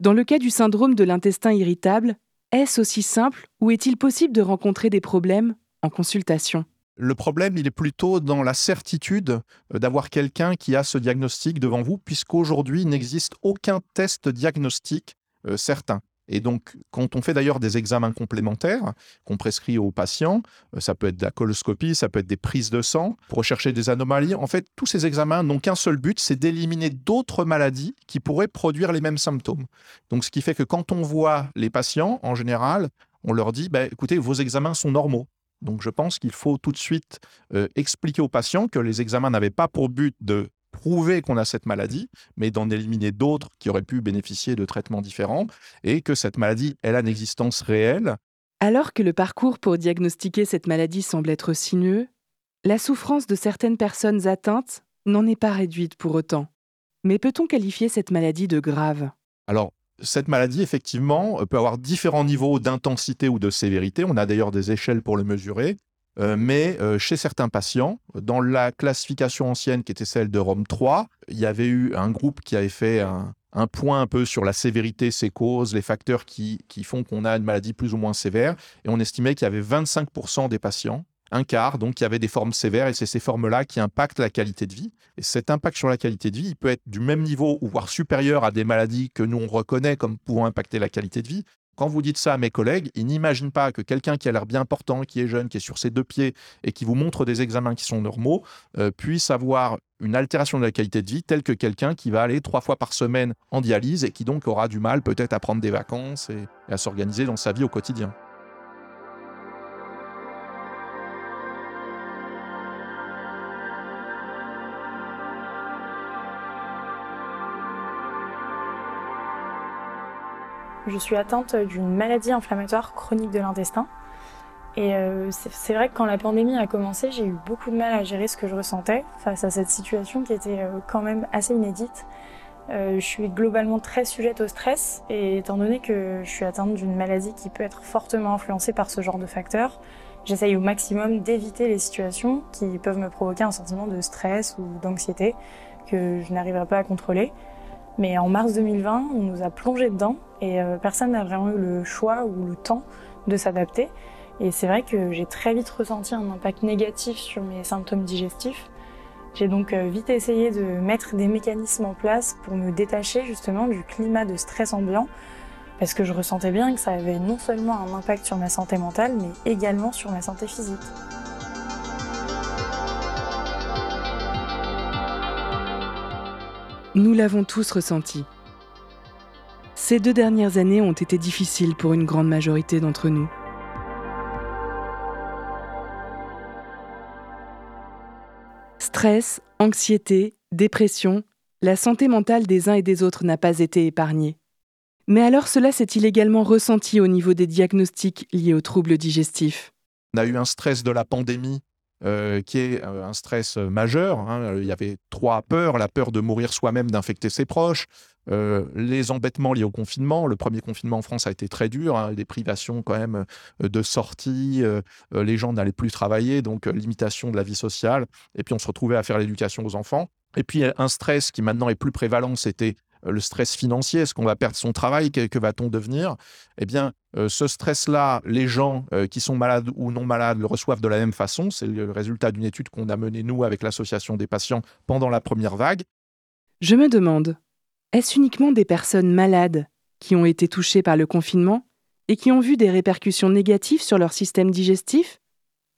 Speaker 1: Dans le cas du syndrome de l'intestin irritable, est-ce aussi simple ou est-il possible de rencontrer des problèmes en consultation?
Speaker 8: Le problème, il est plutôt dans la certitude euh, d'avoir quelqu'un qui a ce diagnostic devant vous, puisqu'aujourd'hui, il n'existe aucun test diagnostique euh, certain. Et donc, quand on fait d'ailleurs des examens complémentaires qu'on prescrit aux patients, euh, ça peut être de la coloscopie, ça peut être des prises de sang pour rechercher des anomalies. En fait, tous ces examens n'ont qu'un seul but, c'est d'éliminer d'autres maladies qui pourraient produire les mêmes symptômes. Donc, ce qui fait que quand on voit les patients, en général, on leur dit, bah, écoutez, vos examens sont normaux. Donc je pense qu'il faut tout de suite euh, expliquer aux patients que les examens n'avaient pas pour but de prouver qu'on a cette maladie, mais d'en éliminer d'autres qui auraient pu bénéficier de traitements différents, et que cette maladie, elle a une existence réelle.
Speaker 1: Alors que le parcours pour diagnostiquer cette maladie semble être sinueux, la souffrance de certaines personnes atteintes n'en est pas réduite pour autant. Mais peut-on qualifier cette maladie de grave?
Speaker 8: Alors, cette maladie, effectivement, euh, peut avoir différents niveaux d'intensité ou de sévérité. On a d'ailleurs des échelles pour le mesurer. Euh, mais euh, chez certains patients, dans la classification ancienne qui était celle de Rome 3, il y avait eu un groupe qui avait fait un, point un peu sur la sévérité, ses causes, les facteurs qui, qui font qu'on a une maladie plus ou moins sévère. Et on estimait qu'il y avait 25% des patients un quart, donc il y avait des formes sévères, et c'est ces formes-là qui impactent la qualité de vie. Et cet impact sur la qualité de vie, il peut être du même niveau ou voire supérieur à des maladies que nous on reconnaît comme pouvant impacter la qualité de vie. Quand vous dites ça à mes collègues, ils n'imaginent pas que quelqu'un qui a l'air bien important, qui est jeune, qui est sur ses deux pieds et qui vous montre des examens qui sont normaux, euh, puisse avoir une altération de la qualité de vie telle que quelqu'un qui va aller trois fois par semaine en dialyse et qui donc aura du mal peut-être à prendre des vacances et à s'organiser dans sa vie au quotidien.
Speaker 9: Je suis atteinte d'une maladie inflammatoire chronique de l'intestin. Et euh, c'est vrai que quand la pandémie a commencé, j'ai eu beaucoup de mal à gérer ce que je ressentais face à cette situation qui était euh, quand même assez inédite. Euh, je suis globalement très sujette au stress et étant donné que je suis atteinte d'une maladie qui peut être fortement influencée par ce genre de facteurs, j'essaye au maximum d'éviter les situations qui peuvent me provoquer un sentiment de stress ou d'anxiété que je n'arriverai pas à contrôler. Mais en mars 2020, on nous a plongé dedans et euh, personne n'a vraiment eu le choix ou le temps de s'adapter. Et c'est vrai que j'ai très vite ressenti un impact négatif sur mes symptômes digestifs. J'ai donc euh, vite essayé de mettre des mécanismes en place pour me détacher justement du climat de stress ambiant, parce que je ressentais bien que ça avait non seulement un impact sur ma santé mentale, mais également sur ma santé physique.
Speaker 1: Nous l'avons tous ressenti. Ces deux dernières années ont été difficiles pour une grande majorité d'entre nous. Stress, anxiété, dépression, la santé mentale des uns et des autres n'a pas été épargnée. Mais alors cela s'est-il également ressenti au niveau des diagnostics liés aux troubles digestifs?
Speaker 8: On a eu un stress de la pandémie euh, qui est euh, un stress euh, majeur. Hein. Il y avait trois peurs, la peur de mourir soi-même, d'infecter ses proches, les embêtements liés au confinement. Le premier confinement en France a été très dur, hein, des privations quand même de sortie, les gens n'allaient plus travailler, donc limitation de la vie sociale, et puis on se retrouvait à faire l'éducation aux enfants. Et puis un stress qui maintenant est plus prévalent, c'était le stress financier, est-ce qu'on va perdre son travail, que, va-t-on devenir? Eh bien, euh, ce stress-là, les gens euh, qui sont malades ou non malades le reçoivent de la même façon. C'est le résultat d'une étude qu'on a menée, nous, avec l'association des patients pendant la première vague.
Speaker 1: Je me demande, est-ce uniquement des personnes malades qui ont été touchées par le confinement et qui ont vu des répercussions négatives sur leur système digestif?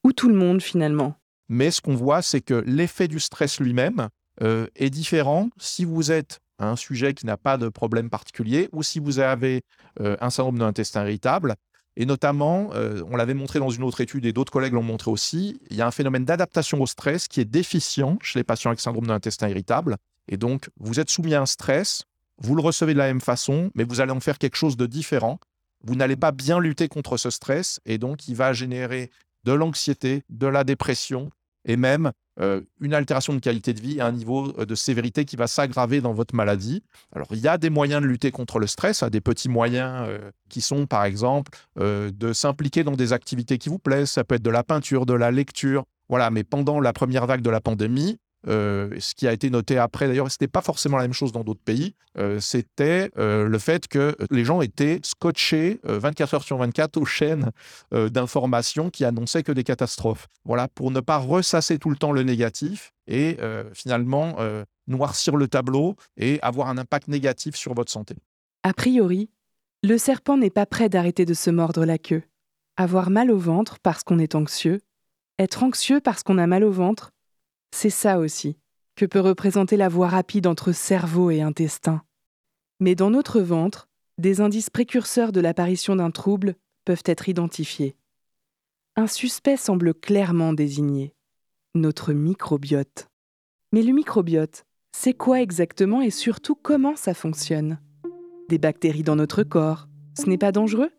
Speaker 1: Ou tout le monde finalement?
Speaker 8: Mais ce qu'on voit, c'est que l'effet du stress lui-même est différent si vous êtes un sujet qui n'a pas de problème particulier, ou si vous avez euh, un syndrome de l'intestin irritable, Et notamment, euh, on l'avait montré dans une autre étude et d'autres collègues l'ont montré aussi, il y a un phénomène d'adaptation au stress qui est déficient chez les patients avec syndrome de l'intestin irritable. Et donc, vous êtes soumis à un stress, vous le recevez de la même façon, mais vous allez en faire quelque chose de différent. Vous n'allez pas bien lutter contre ce stress et donc il va générer de l'anxiété, de la dépression et même euh, une altération de qualité de vie à un niveau euh, de sévérité qui va s'aggraver dans votre maladie. Alors, il y a des moyens de lutter contre le stress, hein, des petits moyens euh, qui sont, par exemple, de s'impliquer dans des activités qui vous plaisent. Ça peut être de la peinture, de la lecture. Voilà, mais pendant la première vague de la pandémie, euh, ce qui a été noté après, d'ailleurs, ce n'était pas forcément la même chose dans d'autres pays, euh, c'était euh, le fait que les gens étaient scotchés 24 heures sur 24 aux chaînes d'information qui annonçaient que des catastrophes. Voilà, pour ne pas ressasser tout le temps le négatif et finalement noircir le tableau et avoir un impact négatif sur votre santé.
Speaker 1: A priori, le serpent n'est pas prêt d'arrêter de se mordre la queue. Avoir mal au ventre parce qu'on est anxieux, être anxieux parce qu'on a mal au ventre, c'est ça aussi que peut représenter la voie rapide entre cerveau et intestin. Mais dans notre ventre, des indices précurseurs de l'apparition d'un trouble peuvent être identifiés. Un suspect semble clairement désigné, notre microbiote. Mais le microbiote, c'est quoi exactement et surtout comment ça fonctionne? Des bactéries dans notre corps, ce n'est pas dangereux?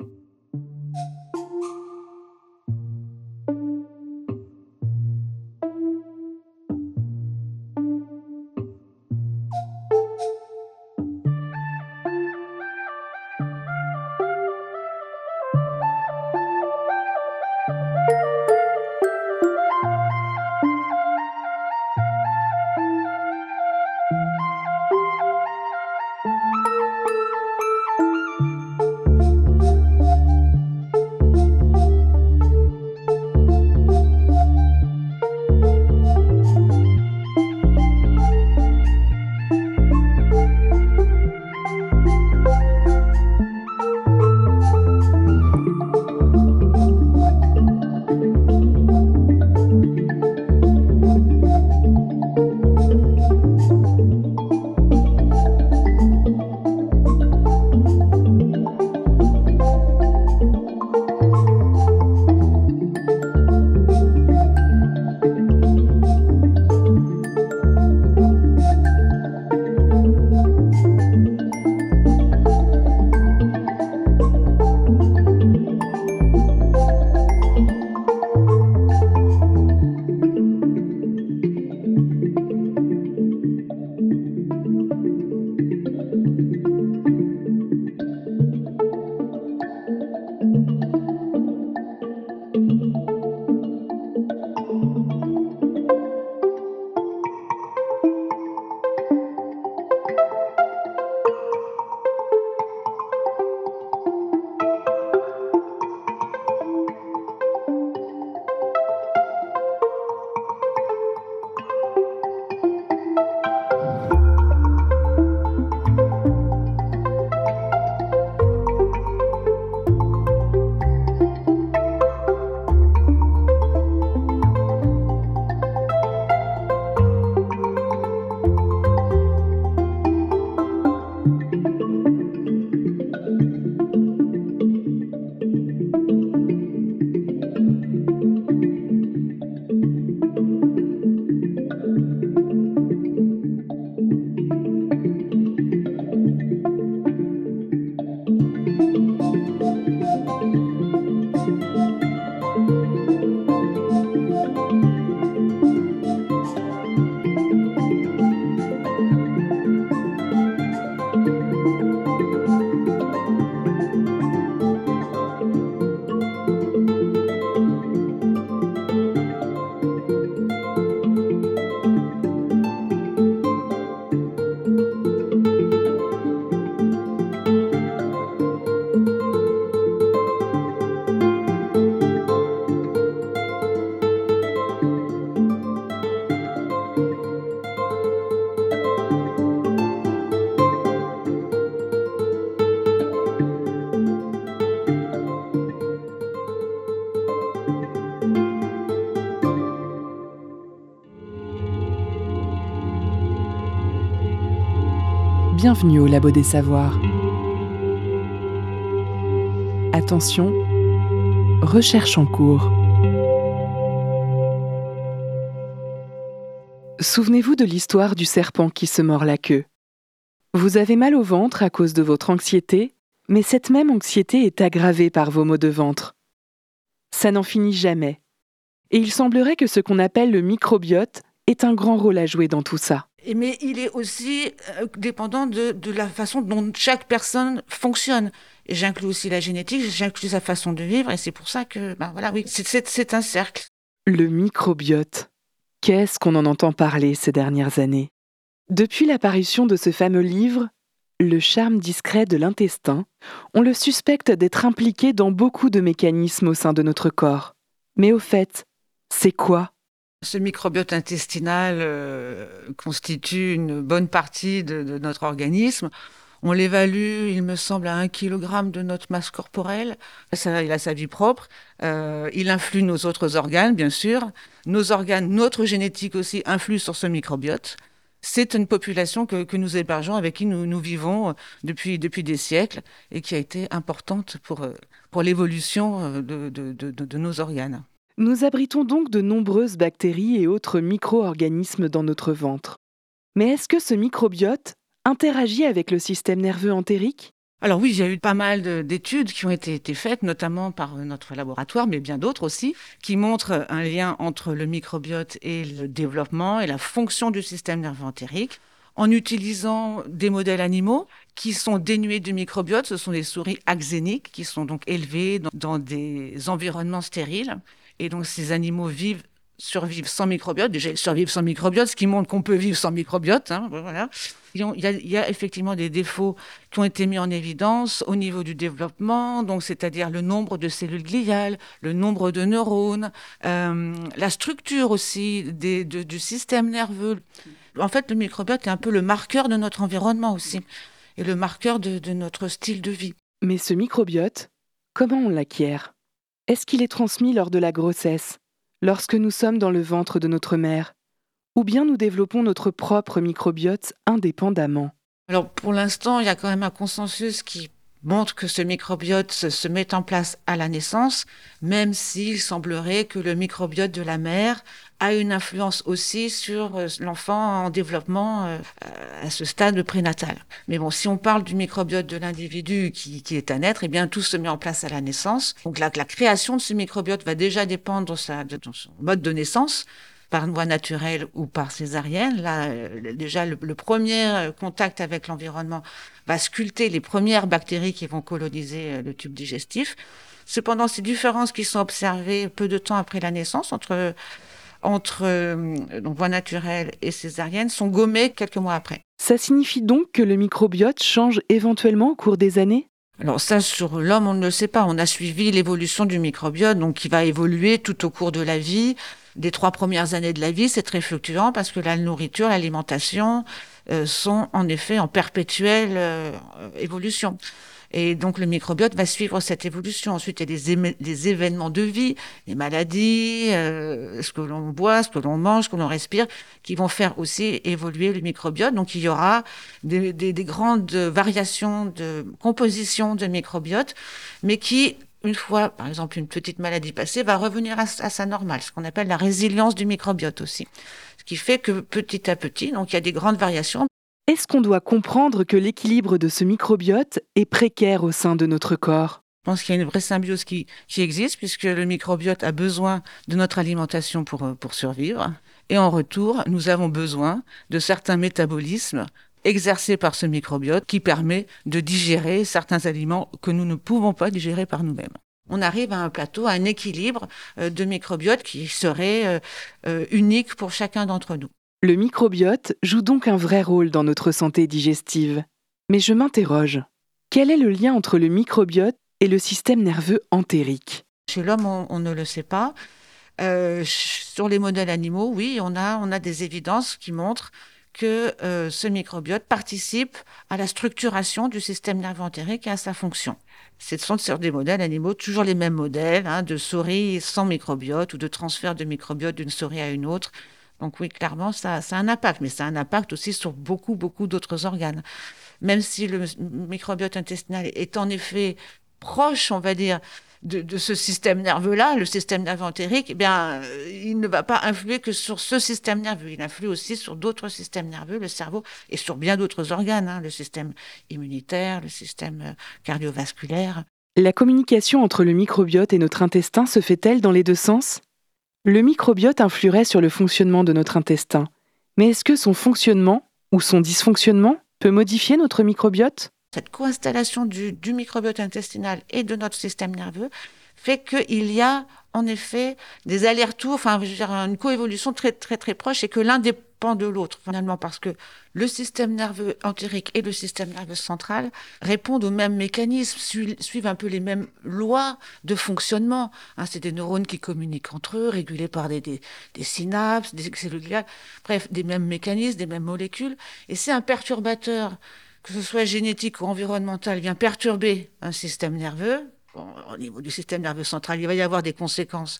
Speaker 1: Bienvenue au Labo des Savoirs. Attention, Recherche en cours. Souvenez-vous de l'histoire du serpent qui se mord la queue. Vous avez mal au ventre à cause de votre anxiété, mais cette même anxiété est aggravée par vos maux de ventre. Ça n'en finit jamais. Et il semblerait que ce qu'on appelle le microbiote ait un grand rôle à jouer dans tout ça.
Speaker 10: Mais il est aussi euh, dépendant de, la façon dont chaque personne fonctionne. Et j'inclus aussi la génétique, j'inclus sa façon de vivre, et c'est pour ça que, ben voilà, oui, c'est un cercle.
Speaker 1: Le microbiote. Qu'est-ce qu'on en entend parler ces dernières années? Depuis l'apparition de ce fameux livre, Le charme discret de l'intestin, on le suspecte d'être impliqué dans beaucoup de mécanismes au sein de notre corps. Mais au fait, c'est quoi?
Speaker 10: Ce microbiote intestinal euh, constitue une bonne partie de, notre organisme. On l'évalue, il me semble, à 1 kg de notre masse corporelle. Il a sa vie propre. Euh, il influe nos autres organes, bien sûr. Nos organes, notre génétique aussi influe sur ce microbiote. C'est une population que, nous hébergeons, avec qui nous, vivons depuis, depuis des siècles et qui a été importante pour, pour l'évolution de, de nos organes.
Speaker 1: Nous abritons donc de nombreuses bactéries et autres micro-organismes dans notre ventre. Mais est-ce que ce microbiote interagit avec le système nerveux entérique?
Speaker 10: Alors oui, il y a eu pas mal d'études qui ont été, faites, notamment par notre laboratoire, mais bien d'autres aussi, qui montrent un lien entre le microbiote et le développement et la fonction du système nerveux entérique en utilisant des modèles animaux qui sont dénués de microbiote. Ce sont des souris axéniques qui sont donc élevées dans des environnements stériles et donc ces animaux vivent survivent sans microbiote. Déjà, ils survivent sans microbiote, ce qui montre qu'on peut vivre sans microbiote. Hein, voilà. Il y, a, effectivement des défauts qui ont été mis en évidence au niveau du développement, donc c'est-à-dire le nombre de cellules gliales, le nombre de neurones, euh, la structure aussi du système nerveux. En fait, le microbiote est un peu le marqueur de notre environnement aussi, et le marqueur de notre style de vie.
Speaker 1: Mais ce microbiote, comment on l'acquiert? Est-ce qu'il est transmis lors de la grossesse, lorsque nous sommes dans le ventre de notre mère Ou bien nous développons notre propre microbiote indépendamment?
Speaker 10: Alors pour l'instant, il y a quand même un consensus qui montre que ce microbiote se met en place à la naissance, même s'il semblerait que le microbiote de la mère a une influence aussi sur euh, l'enfant en développement euh, à ce stade prénatal. Mais bon, si on parle du microbiote de l'individu qui, est à naître, eh bien tout se met en place à la naissance. Donc la, la création de ce microbiote va déjà dépendre de, sa, de son mode de naissance par voie naturelle ou par césarienne. Là, euh, déjà, le, premier contact avec l'environnement va sculpter les premières bactéries qui vont coloniser euh, le tube digestif. Cependant, ces différences qui sont observées peu de temps après la naissance entre entre donc, voie naturelle et césarienne sont gommées quelques mois après.
Speaker 1: Ça signifie donc que le microbiote change éventuellement au cours des années?
Speaker 10: Alors ça, sur l'homme, on ne le sait pas. On a suivi l'évolution du microbiote, donc qui va évoluer tout au cours de la vie des trois premières années de la vie, c'est très fluctuant parce que la nourriture, l'alimentation euh, sont en effet en perpétuelle euh, évolution. Et donc le microbiote va suivre cette évolution. Ensuite, il y a des, événements de vie, des maladies, euh, ce que l'on boit, ce que l'on mange, ce que l'on respire, qui vont faire aussi évoluer le microbiote. Donc il y aura des, des grandes variations de composition de microbiote, mais qui une fois, par exemple, une petite maladie passée, va revenir à, sa normale, ce qu'on appelle la résilience du microbiote aussi. Ce qui fait que petit à petit, donc il y a des grandes variations.
Speaker 1: Est-ce qu'on doit comprendre que l'équilibre de ce microbiote est précaire au sein de notre corps?
Speaker 10: Je pense qu'il y a une vraie symbiose qui, existe, puisque le microbiote a besoin de notre alimentation pour, pour survivre. Et en retour, nous avons besoin de certains métabolismes exercé par ce microbiote qui permet de digérer certains aliments que nous ne pouvons pas digérer par nous-mêmes. On arrive à un plateau, à un équilibre euh, de microbiote qui serait euh, euh, unique pour chacun d'entre nous.
Speaker 1: Le microbiote joue donc un vrai rôle dans notre santé digestive. Mais je m'interroge, quel est le lien entre le microbiote et le système nerveux entérique?
Speaker 10: Chez l'homme, on, ne le sait pas. sur les modèles animaux, oui, on a, on a des évidences qui montrent que euh, ce microbiote participe à la structuration du système nerveux entérique et à sa fonction. Ce sont sur des modèles animaux, toujours les mêmes modèles, hein, de souris sans microbiote ou de transfert de microbiote d'une souris à une autre. Donc oui, clairement, ça, a un impact, mais ça a un impact aussi sur beaucoup, beaucoup d'autres organes. Même si le microbiote intestinal est en effet proche, on va dire, de, ce système nerveux-là, le système nerveux entérique, eh bien, il ne va pas influer que sur ce système nerveux. Il influe aussi sur d'autres systèmes nerveux, le cerveau, et sur bien d'autres organes, hein, le système immunitaire, le système cardiovasculaire.
Speaker 1: La communication entre le microbiote et notre intestin se fait-elle dans les deux sens? Le microbiote influerait sur le fonctionnement de notre intestin, mais est-ce que son fonctionnement ou son dysfonctionnement peut modifier notre microbiote?
Speaker 10: Cette co-installation du, microbiote intestinal et de notre système nerveux fait qu'il y a en effet des allers-retours, enfin, je une coévolution très très très proche et que l'un de l'autre finalement parce que le système nerveux entérique et le système nerveux central répondent aux mêmes mécanismes, suivent un peu les mêmes lois de fonctionnement. Hein, c'est des neurones qui communiquent entre eux, régulés par des, des, synapses, des cellules bref, des mêmes mécanismes, des mêmes molécules. Et c'est un perturbateur que ce soit génétique ou environnemental, vient perturber un système nerveux, au niveau du système nerveux central, il va y avoir des conséquences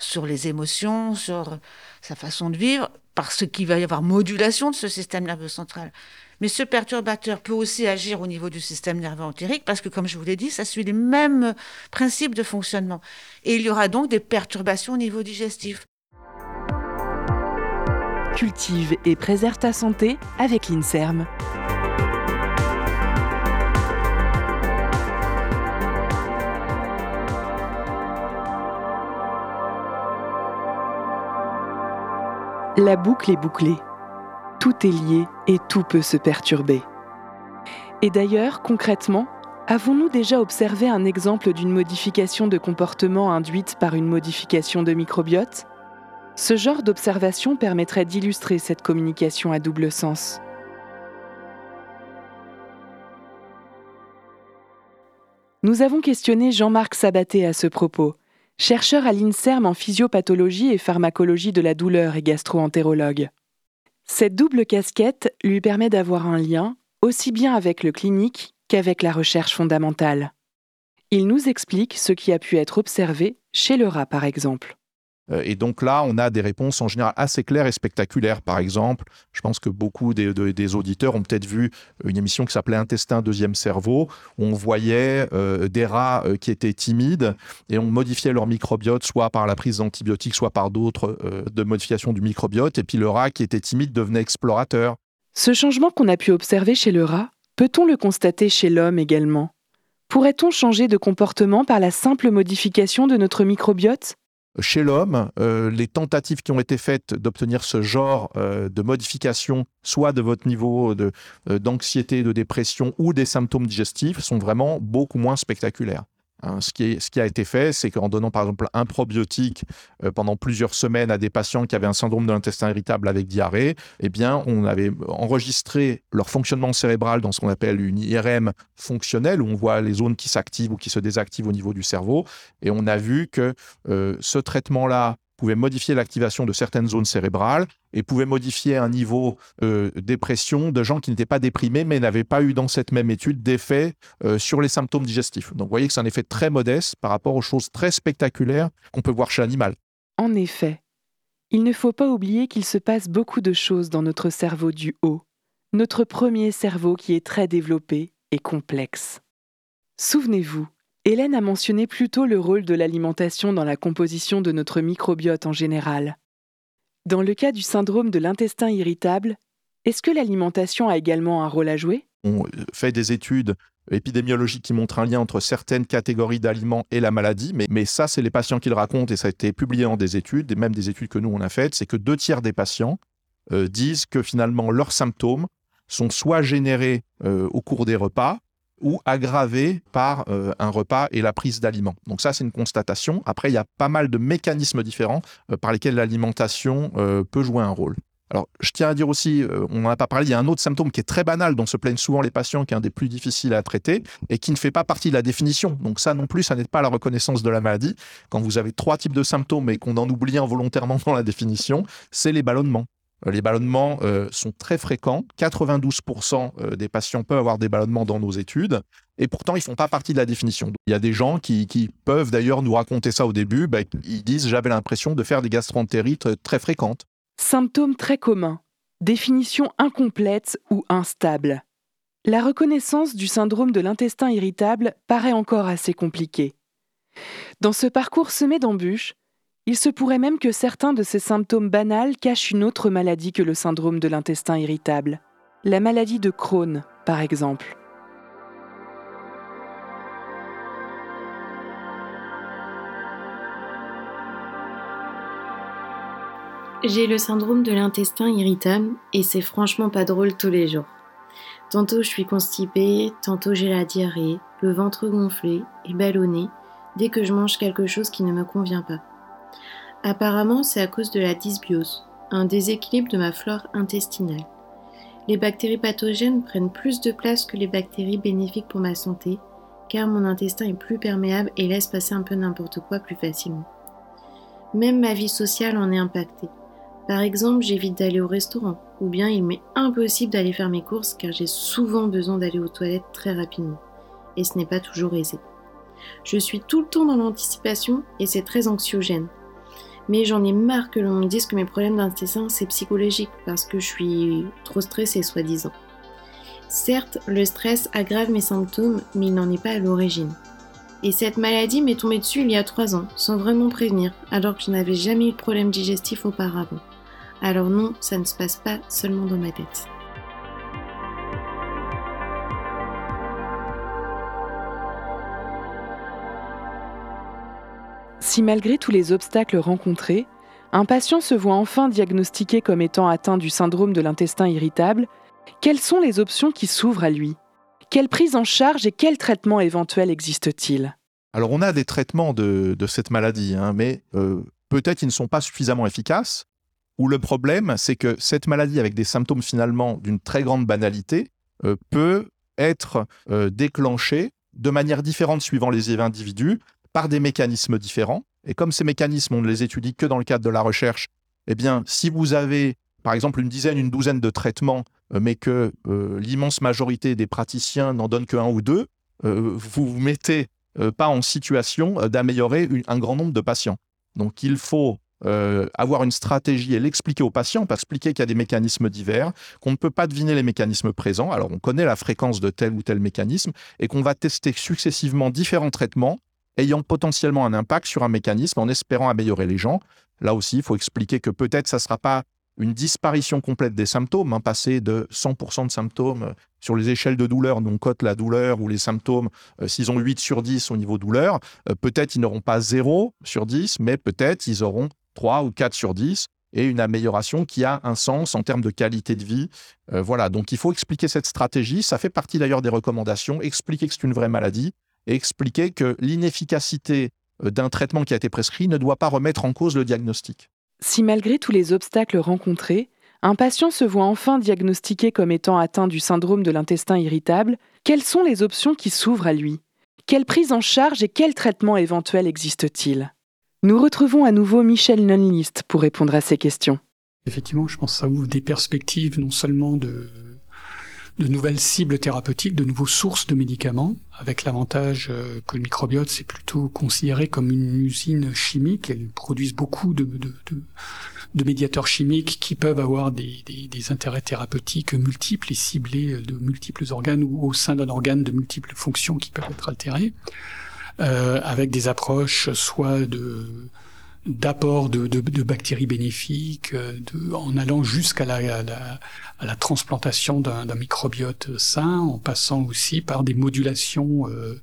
Speaker 10: sur les émotions, sur sa façon de vivre, parce qu'il va y avoir modulation de ce système nerveux central. Mais ce perturbateur peut aussi agir au niveau du système nerveux entérique, parce que comme je vous l'ai dit, ça suit les mêmes principes de fonctionnement. Et il y aura donc des perturbations au niveau digestif.
Speaker 1: Cultive et préserve ta santé avec l'INSERM. La boucle est bouclée. Tout est lié et tout peut se perturber. Et d'ailleurs, concrètement, avons-nous déjà observé un exemple d'une modification de comportement induite par une modification de microbiote? Ce genre d'observation permettrait d'illustrer cette communication à double sens. Nous avons questionné Jean-Marc Sabaté à ce propos, chercheur à l'INSERM en physiopathologie et pharmacologie de la douleur et gastro-entérologue. Cette double casquette lui permet d'avoir un lien aussi bien avec le clinique qu'avec la recherche fondamentale. Il nous explique ce qui a pu être observé chez le rat par exemple.
Speaker 8: Euh, et donc là, on a des réponses en général assez claires et spectaculaires. Par exemple, je pense que beaucoup des, auditeurs ont peut-être vu une émission qui s'appelait Intestin deuxième cerveau, où on voyait euh, des rats euh, qui étaient timides et on modifiait leur microbiote soit par la prise d'antibiotiques, soit par d'autres de modification du microbiote. Et puis le rat qui était timide devenait explorateur.
Speaker 1: Ce changement qu'on a pu observer chez le rat, peut-on le constater chez l'homme également? Pourrait-on changer de comportement par la simple modification de notre microbiote?
Speaker 8: Chez l'homme, euh, les tentatives qui ont été faites d'obtenir ce genre euh, de modification, soit de votre niveau euh, d'anxiété, de dépression ou des symptômes digestifs, sont vraiment beaucoup moins spectaculaires. Hein, ce, qui a été fait, c'est qu'en donnant par exemple un probiotique euh, pendant plusieurs semaines à des patients qui avaient un syndrome de l'intestin irritable avec diarrhée, eh bien, on avait enregistré leur fonctionnement cérébral dans ce qu'on appelle une IRM fonctionnelle, où on voit les zones qui s'activent ou qui se désactivent au niveau du cerveau. Et on a vu que euh, ce traitement-là pouvait modifier l'activation de certaines zones cérébrales et pouvait modifier un niveau euh, dépression de gens qui n'étaient pas déprimés mais n'avaient pas eu dans cette même étude d'effet euh, sur les symptômes digestifs. Donc vous voyez que c'est un effet très modeste par rapport aux choses très spectaculaires qu'on peut voir chez l'animal.
Speaker 1: En effet, il ne faut pas oublier qu'il se passe beaucoup de choses dans notre cerveau du haut, notre premier cerveau qui est très développé et complexe. Souvenez-vous, Hélène a mentionné plus tôt le rôle de l'alimentation dans la composition de notre microbiote en général. Dans le cas du syndrome de l'intestin irritable, est-ce que l'alimentation a également un rôle à jouer?
Speaker 8: On fait des études épidémiologiques qui montrent un lien entre certaines catégories d'aliments et la maladie, mais, ça, c'est les patients qui le racontent et ça a été publié dans des études, même des études que nous, on a faites, c'est que deux tiers des patients euh, disent que finalement leurs symptômes sont soit générés euh, au cours des repas, ou aggravé par euh, un repas et la prise d'aliments. Donc ça, c'est une constatation. Après, il y a pas mal de mécanismes différents euh, par lesquels l'alimentation euh, peut jouer un rôle. Alors, je tiens à dire aussi, on n'en a pas parlé, il y a un autre symptôme qui est très banal, dont se plaignent souvent les patients, qui est un des plus difficiles à traiter et qui ne fait pas partie de la définition. Donc ça non plus, ça n'est pas la reconnaissance de la maladie. Quand vous avez trois types de symptômes et qu'on en oublie involontairement [laughs] dans la définition, c'est les ballonnements. Euh, les ballonnements euh, sont très fréquents. 92% euh, des patients peuvent avoir des ballonnements dans nos études. Et pourtant, ils ne font pas partie de la définition. Il y a des gens qui, peuvent d'ailleurs nous raconter ça au début. Bah, ils disent J'avais l'impression de faire des gastroentérites très fréquentes.
Speaker 1: Symptômes très communs. Définition incomplète ou instable. La reconnaissance du syndrome de l'intestin irritable paraît encore assez compliquée. Dans ce parcours semé d'embûches, il se pourrait même que certains de ces symptômes banals cachent une autre maladie que le syndrome de l'intestin irritable, la maladie de Crohn, par exemple.
Speaker 11: J'ai le syndrome de l'intestin irritable et c'est franchement pas drôle tous les jours. Tantôt je suis constipée, tantôt j'ai la diarrhée, le ventre gonflé et ballonné dès que je mange quelque chose qui ne me convient pas. Apparemment, c'est à cause de la dysbiose, un déséquilibre de ma flore intestinale. Les bactéries pathogènes prennent plus de place que les bactéries bénéfiques pour ma santé, car mon intestin est plus perméable et laisse passer un peu n'importe quoi plus facilement. Même ma vie sociale en est impactée. Par exemple, j'évite d'aller au restaurant, ou bien il m'est impossible d'aller faire mes courses car j'ai souvent besoin d'aller aux toilettes très rapidement, et ce n'est pas toujours aisé. Je suis tout le temps dans l'anticipation et c'est très anxiogène. Mais j'en ai marre que l'on me dise que mes problèmes d'intestin c'est psychologique parce que je suis trop stressée soi-disant. Certes, le stress aggrave mes symptômes, mais il n'en est pas à l'origine. Et cette maladie m'est tombée dessus il y a trois ans, sans vraiment prévenir, alors que je n'avais jamais eu de problème digestif auparavant. Alors non, ça ne se passe pas seulement dans ma tête.
Speaker 1: Si malgré tous les obstacles rencontrés, un patient se voit enfin diagnostiqué comme étant atteint du syndrome de l'intestin irritable, quelles sont les options qui s'ouvrent à lui? Quelle prise en charge et quel traitement éventuel existe-t-il?
Speaker 8: Alors on a des traitements de, cette maladie, hein, mais euh, peut-être ils ne sont pas suffisamment efficaces où le problème, c'est que cette maladie, avec des symptômes finalement d'une très grande banalité, euh, peut être euh, déclenchée de manière différente suivant les individus, par des mécanismes différents. Et comme ces mécanismes, on ne les étudie que dans le cadre de la recherche, eh bien, si vous avez, par exemple, une dizaine, une douzaine de traitements, euh, mais que l'immense majorité des praticiens n'en donnent qu'un ou deux, vous vous mettez pas en situation d'améliorer un grand nombre de patients. Donc, il faut euh, avoir une stratégie et l'expliquer aux patients, expliquer qu'il y a des mécanismes divers, qu'on ne peut pas deviner les mécanismes présents. Alors on connaît la fréquence de tel ou tel mécanisme et qu'on va tester successivement différents traitements ayant potentiellement un impact sur un mécanisme en espérant améliorer les gens. Là aussi, il faut expliquer que peut-être ça ne sera pas une disparition complète des symptômes, hein, passer de 100% de symptômes euh, sur les échelles de douleur, dont on cote la douleur ou les symptômes, euh, s'ils ont 8 sur 10 au niveau douleur, peut-être ils n'auront pas 0 sur 10, mais peut-être ils auront 3 ou 4 sur 10 et une amélioration qui a un sens en termes de qualité de vie. Euh, voilà, donc il faut expliquer cette stratégie. Ça fait partie d'ailleurs des recommandations. Expliquer que c'est une vraie maladie et expliquer que l'inefficacité euh, d'un traitement qui a été prescrit ne doit pas remettre en cause le diagnostic.
Speaker 1: Si malgré tous les obstacles rencontrés, un patient se voit enfin diagnostiqué comme étant atteint du syndrome de l'intestin irritable, quelles sont les options qui s'ouvrent à lui? Quelle prise en charge et quel traitement éventuel existe-t-il? Nous retrouvons à nouveau Michel Nunlist pour répondre à ces questions.
Speaker 6: Effectivement, je pense que ça ouvre des perspectives non seulement de, de nouvelles cibles thérapeutiques, de nouveaux sources de médicaments, avec l'avantage euh, que le microbiote, c'est plutôt considéré comme une usine chimique. Elle produit beaucoup de, médiateurs chimiques qui peuvent avoir des, intérêts thérapeutiques multiples et ciblés de multiples organes ou au sein d'un organe de multiples fonctions qui peuvent être altérées. Euh, avec des approches soit de d'apport de, bactéries bénéfiques, euh, en allant jusqu'à la, transplantation d'un microbiote sain, en passant aussi par des modulations euh,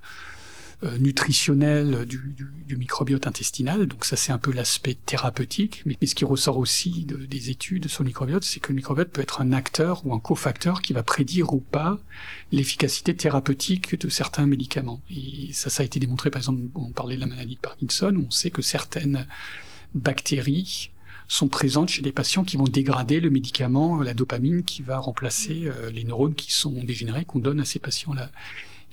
Speaker 6: nutritionnel du, microbiote intestinal. Donc ça, c'est un peu l'aspect thérapeutique. Mais, ce qui ressort aussi de, des études sur le microbiote, c'est que le microbiote peut être un acteur ou un cofacteur qui va prédire ou pas l'efficacité thérapeutique de certains médicaments. Et ça, ça a été démontré, par exemple, on parlait de la maladie de Parkinson, on sait que certaines bactéries sont présentes chez des patients qui vont dégrader le médicament, la dopamine, qui va remplacer euh, les neurones qui sont dégénérés qu'on donne à ces patients-là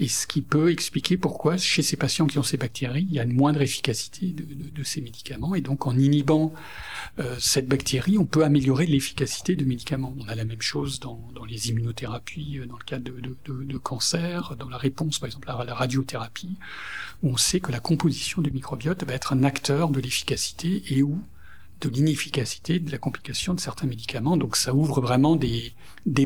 Speaker 6: et ce qui peut expliquer pourquoi chez ces patients qui ont ces bactéries, il y a une moindre efficacité de, de, de ces médicaments. Et donc en inhibant euh, cette bactérie, on peut améliorer l'efficacité de médicaments. On a la même chose dans, dans les immunothérapies, euh, dans le cas de, de, cancer, dans la réponse par exemple à la radiothérapie, où on sait que la composition du microbiote va être un acteur de l'efficacité et où de l'inefficacité, de la complication de certains médicaments. Donc ça ouvre vraiment des,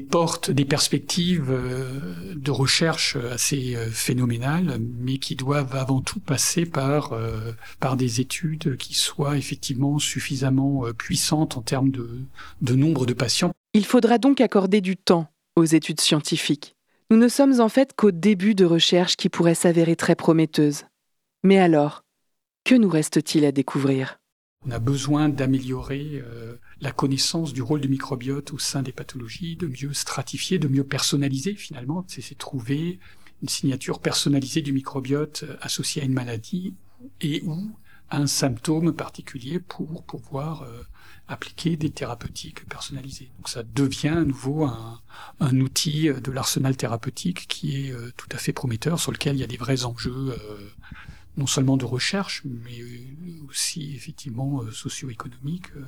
Speaker 6: portes, des perspectives euh, de recherche assez euh, phénoménales, mais qui doivent avant tout passer par, euh, des études qui soient effectivement suffisamment puissantes en termes de, de nombre de patients.
Speaker 1: Il faudra donc accorder du temps aux études scientifiques. Nous ne sommes en fait qu'au début de recherches qui pourraient s'avérer très prometteuses. Mais alors, que nous reste-t-il à découvrir?
Speaker 6: On a besoin d'améliorer la connaissance du rôle du microbiote au sein des pathologies, de mieux stratifier, de mieux personnaliser finalement, c'est trouver une signature personnalisée du microbiote associée à une maladie et ou à un symptôme particulier pour pouvoir euh, appliquer des thérapeutiques personnalisées. Donc ça devient à nouveau un, outil de l'arsenal thérapeutique qui est euh, tout à fait prometteur, sur lequel il y a des vrais enjeux euh, non seulement de recherche, mais aussi effectivement euh, socio-économique, euh,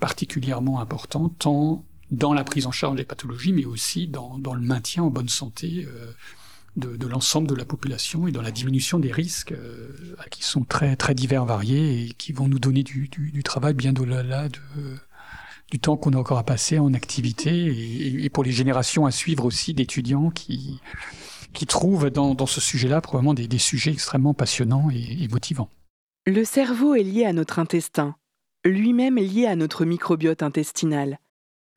Speaker 6: particulièrement important, tant dans la prise en charge des pathologies, mais aussi dans, dans le maintien en bonne santé euh, de, l'ensemble de la population et dans la diminution des risques qui sont très, très divers, variés et qui vont nous donner du, du, travail bien au-delà de, du temps qu'on a encore à passer en activité et pour les générations à suivre aussi d'étudiants qui, qui trouvent dans, ce sujet-là probablement des, des, sujets extrêmement passionnants et, et motivants.
Speaker 1: Le cerveau est lié à notre intestin, lui-même lié à notre microbiote intestinal.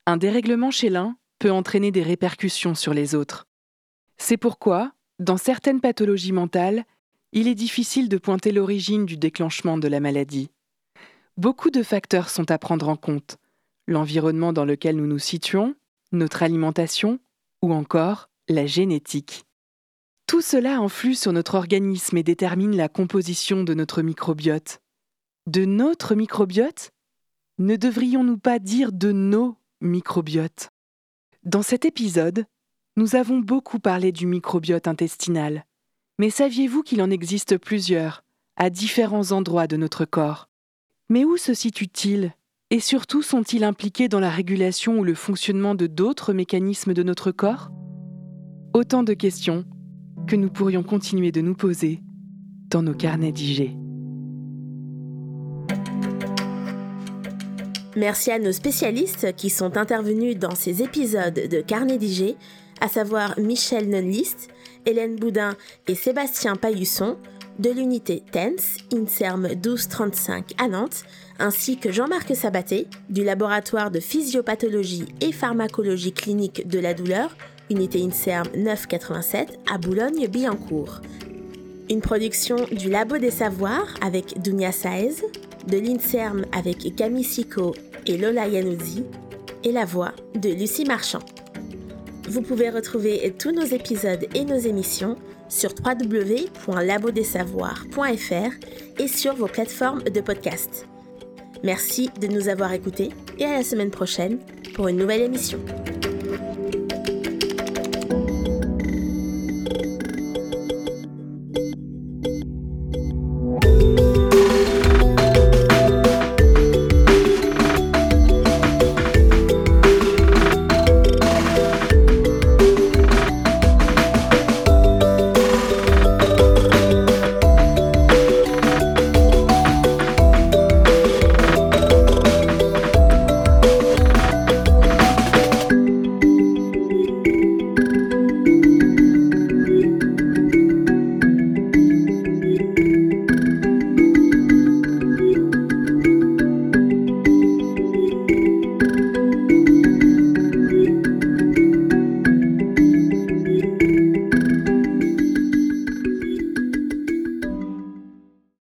Speaker 1: Un dérèglement chez l'un peut entraîner des répercussions sur les autres. C'est pourquoi, dans certaines pathologies mentales, il est difficile de pointer l'origine du déclenchement de la maladie. Beaucoup de facteurs sont à prendre en compte. L'environnement dans lequel nous nous situons, notre alimentation ou encore la génétique. Tout cela influe sur notre organisme et détermine la composition de notre microbiote. De notre microbiote Ne devrions-nous pas dire de nos microbiotes? Dans cet épisode, nous avons beaucoup parlé du microbiote intestinal. Mais saviez-vous qu'il en existe plusieurs, à différents endroits de notre corps? Mais où se situent-ils? Et surtout sont-ils impliqués dans la régulation ou le fonctionnement de d'autres mécanismes de notre corps? Autant de questions que nous pourrions continuer de nous poser dans nos carnets d'IG.
Speaker 2: Merci à nos spécialistes qui sont intervenus dans ces épisodes de Carnet d'IG, à savoir Michel Nunlist, Hélène Boudin et Sébastien Paillusson, de l'unité TENS, INSERM 1235 à Nantes, ainsi que Jean-Marc Sabaté, du laboratoire de physiopathologie et pharmacologie clinique de la douleur unité INSERM 987 à Boulogne-Billancourt. Une production du Labo des Savoirs avec Dunia Saez, de l'INSERM avec Camille Sico et Lola Yanouzi, et la voix de Lucie Marchand. Vous pouvez retrouver tous nos épisodes et nos émissions sur www.labodesavoirs.fr et sur vos plateformes de podcast. Merci de nous avoir écoutés et à la semaine prochaine pour une nouvelle émission.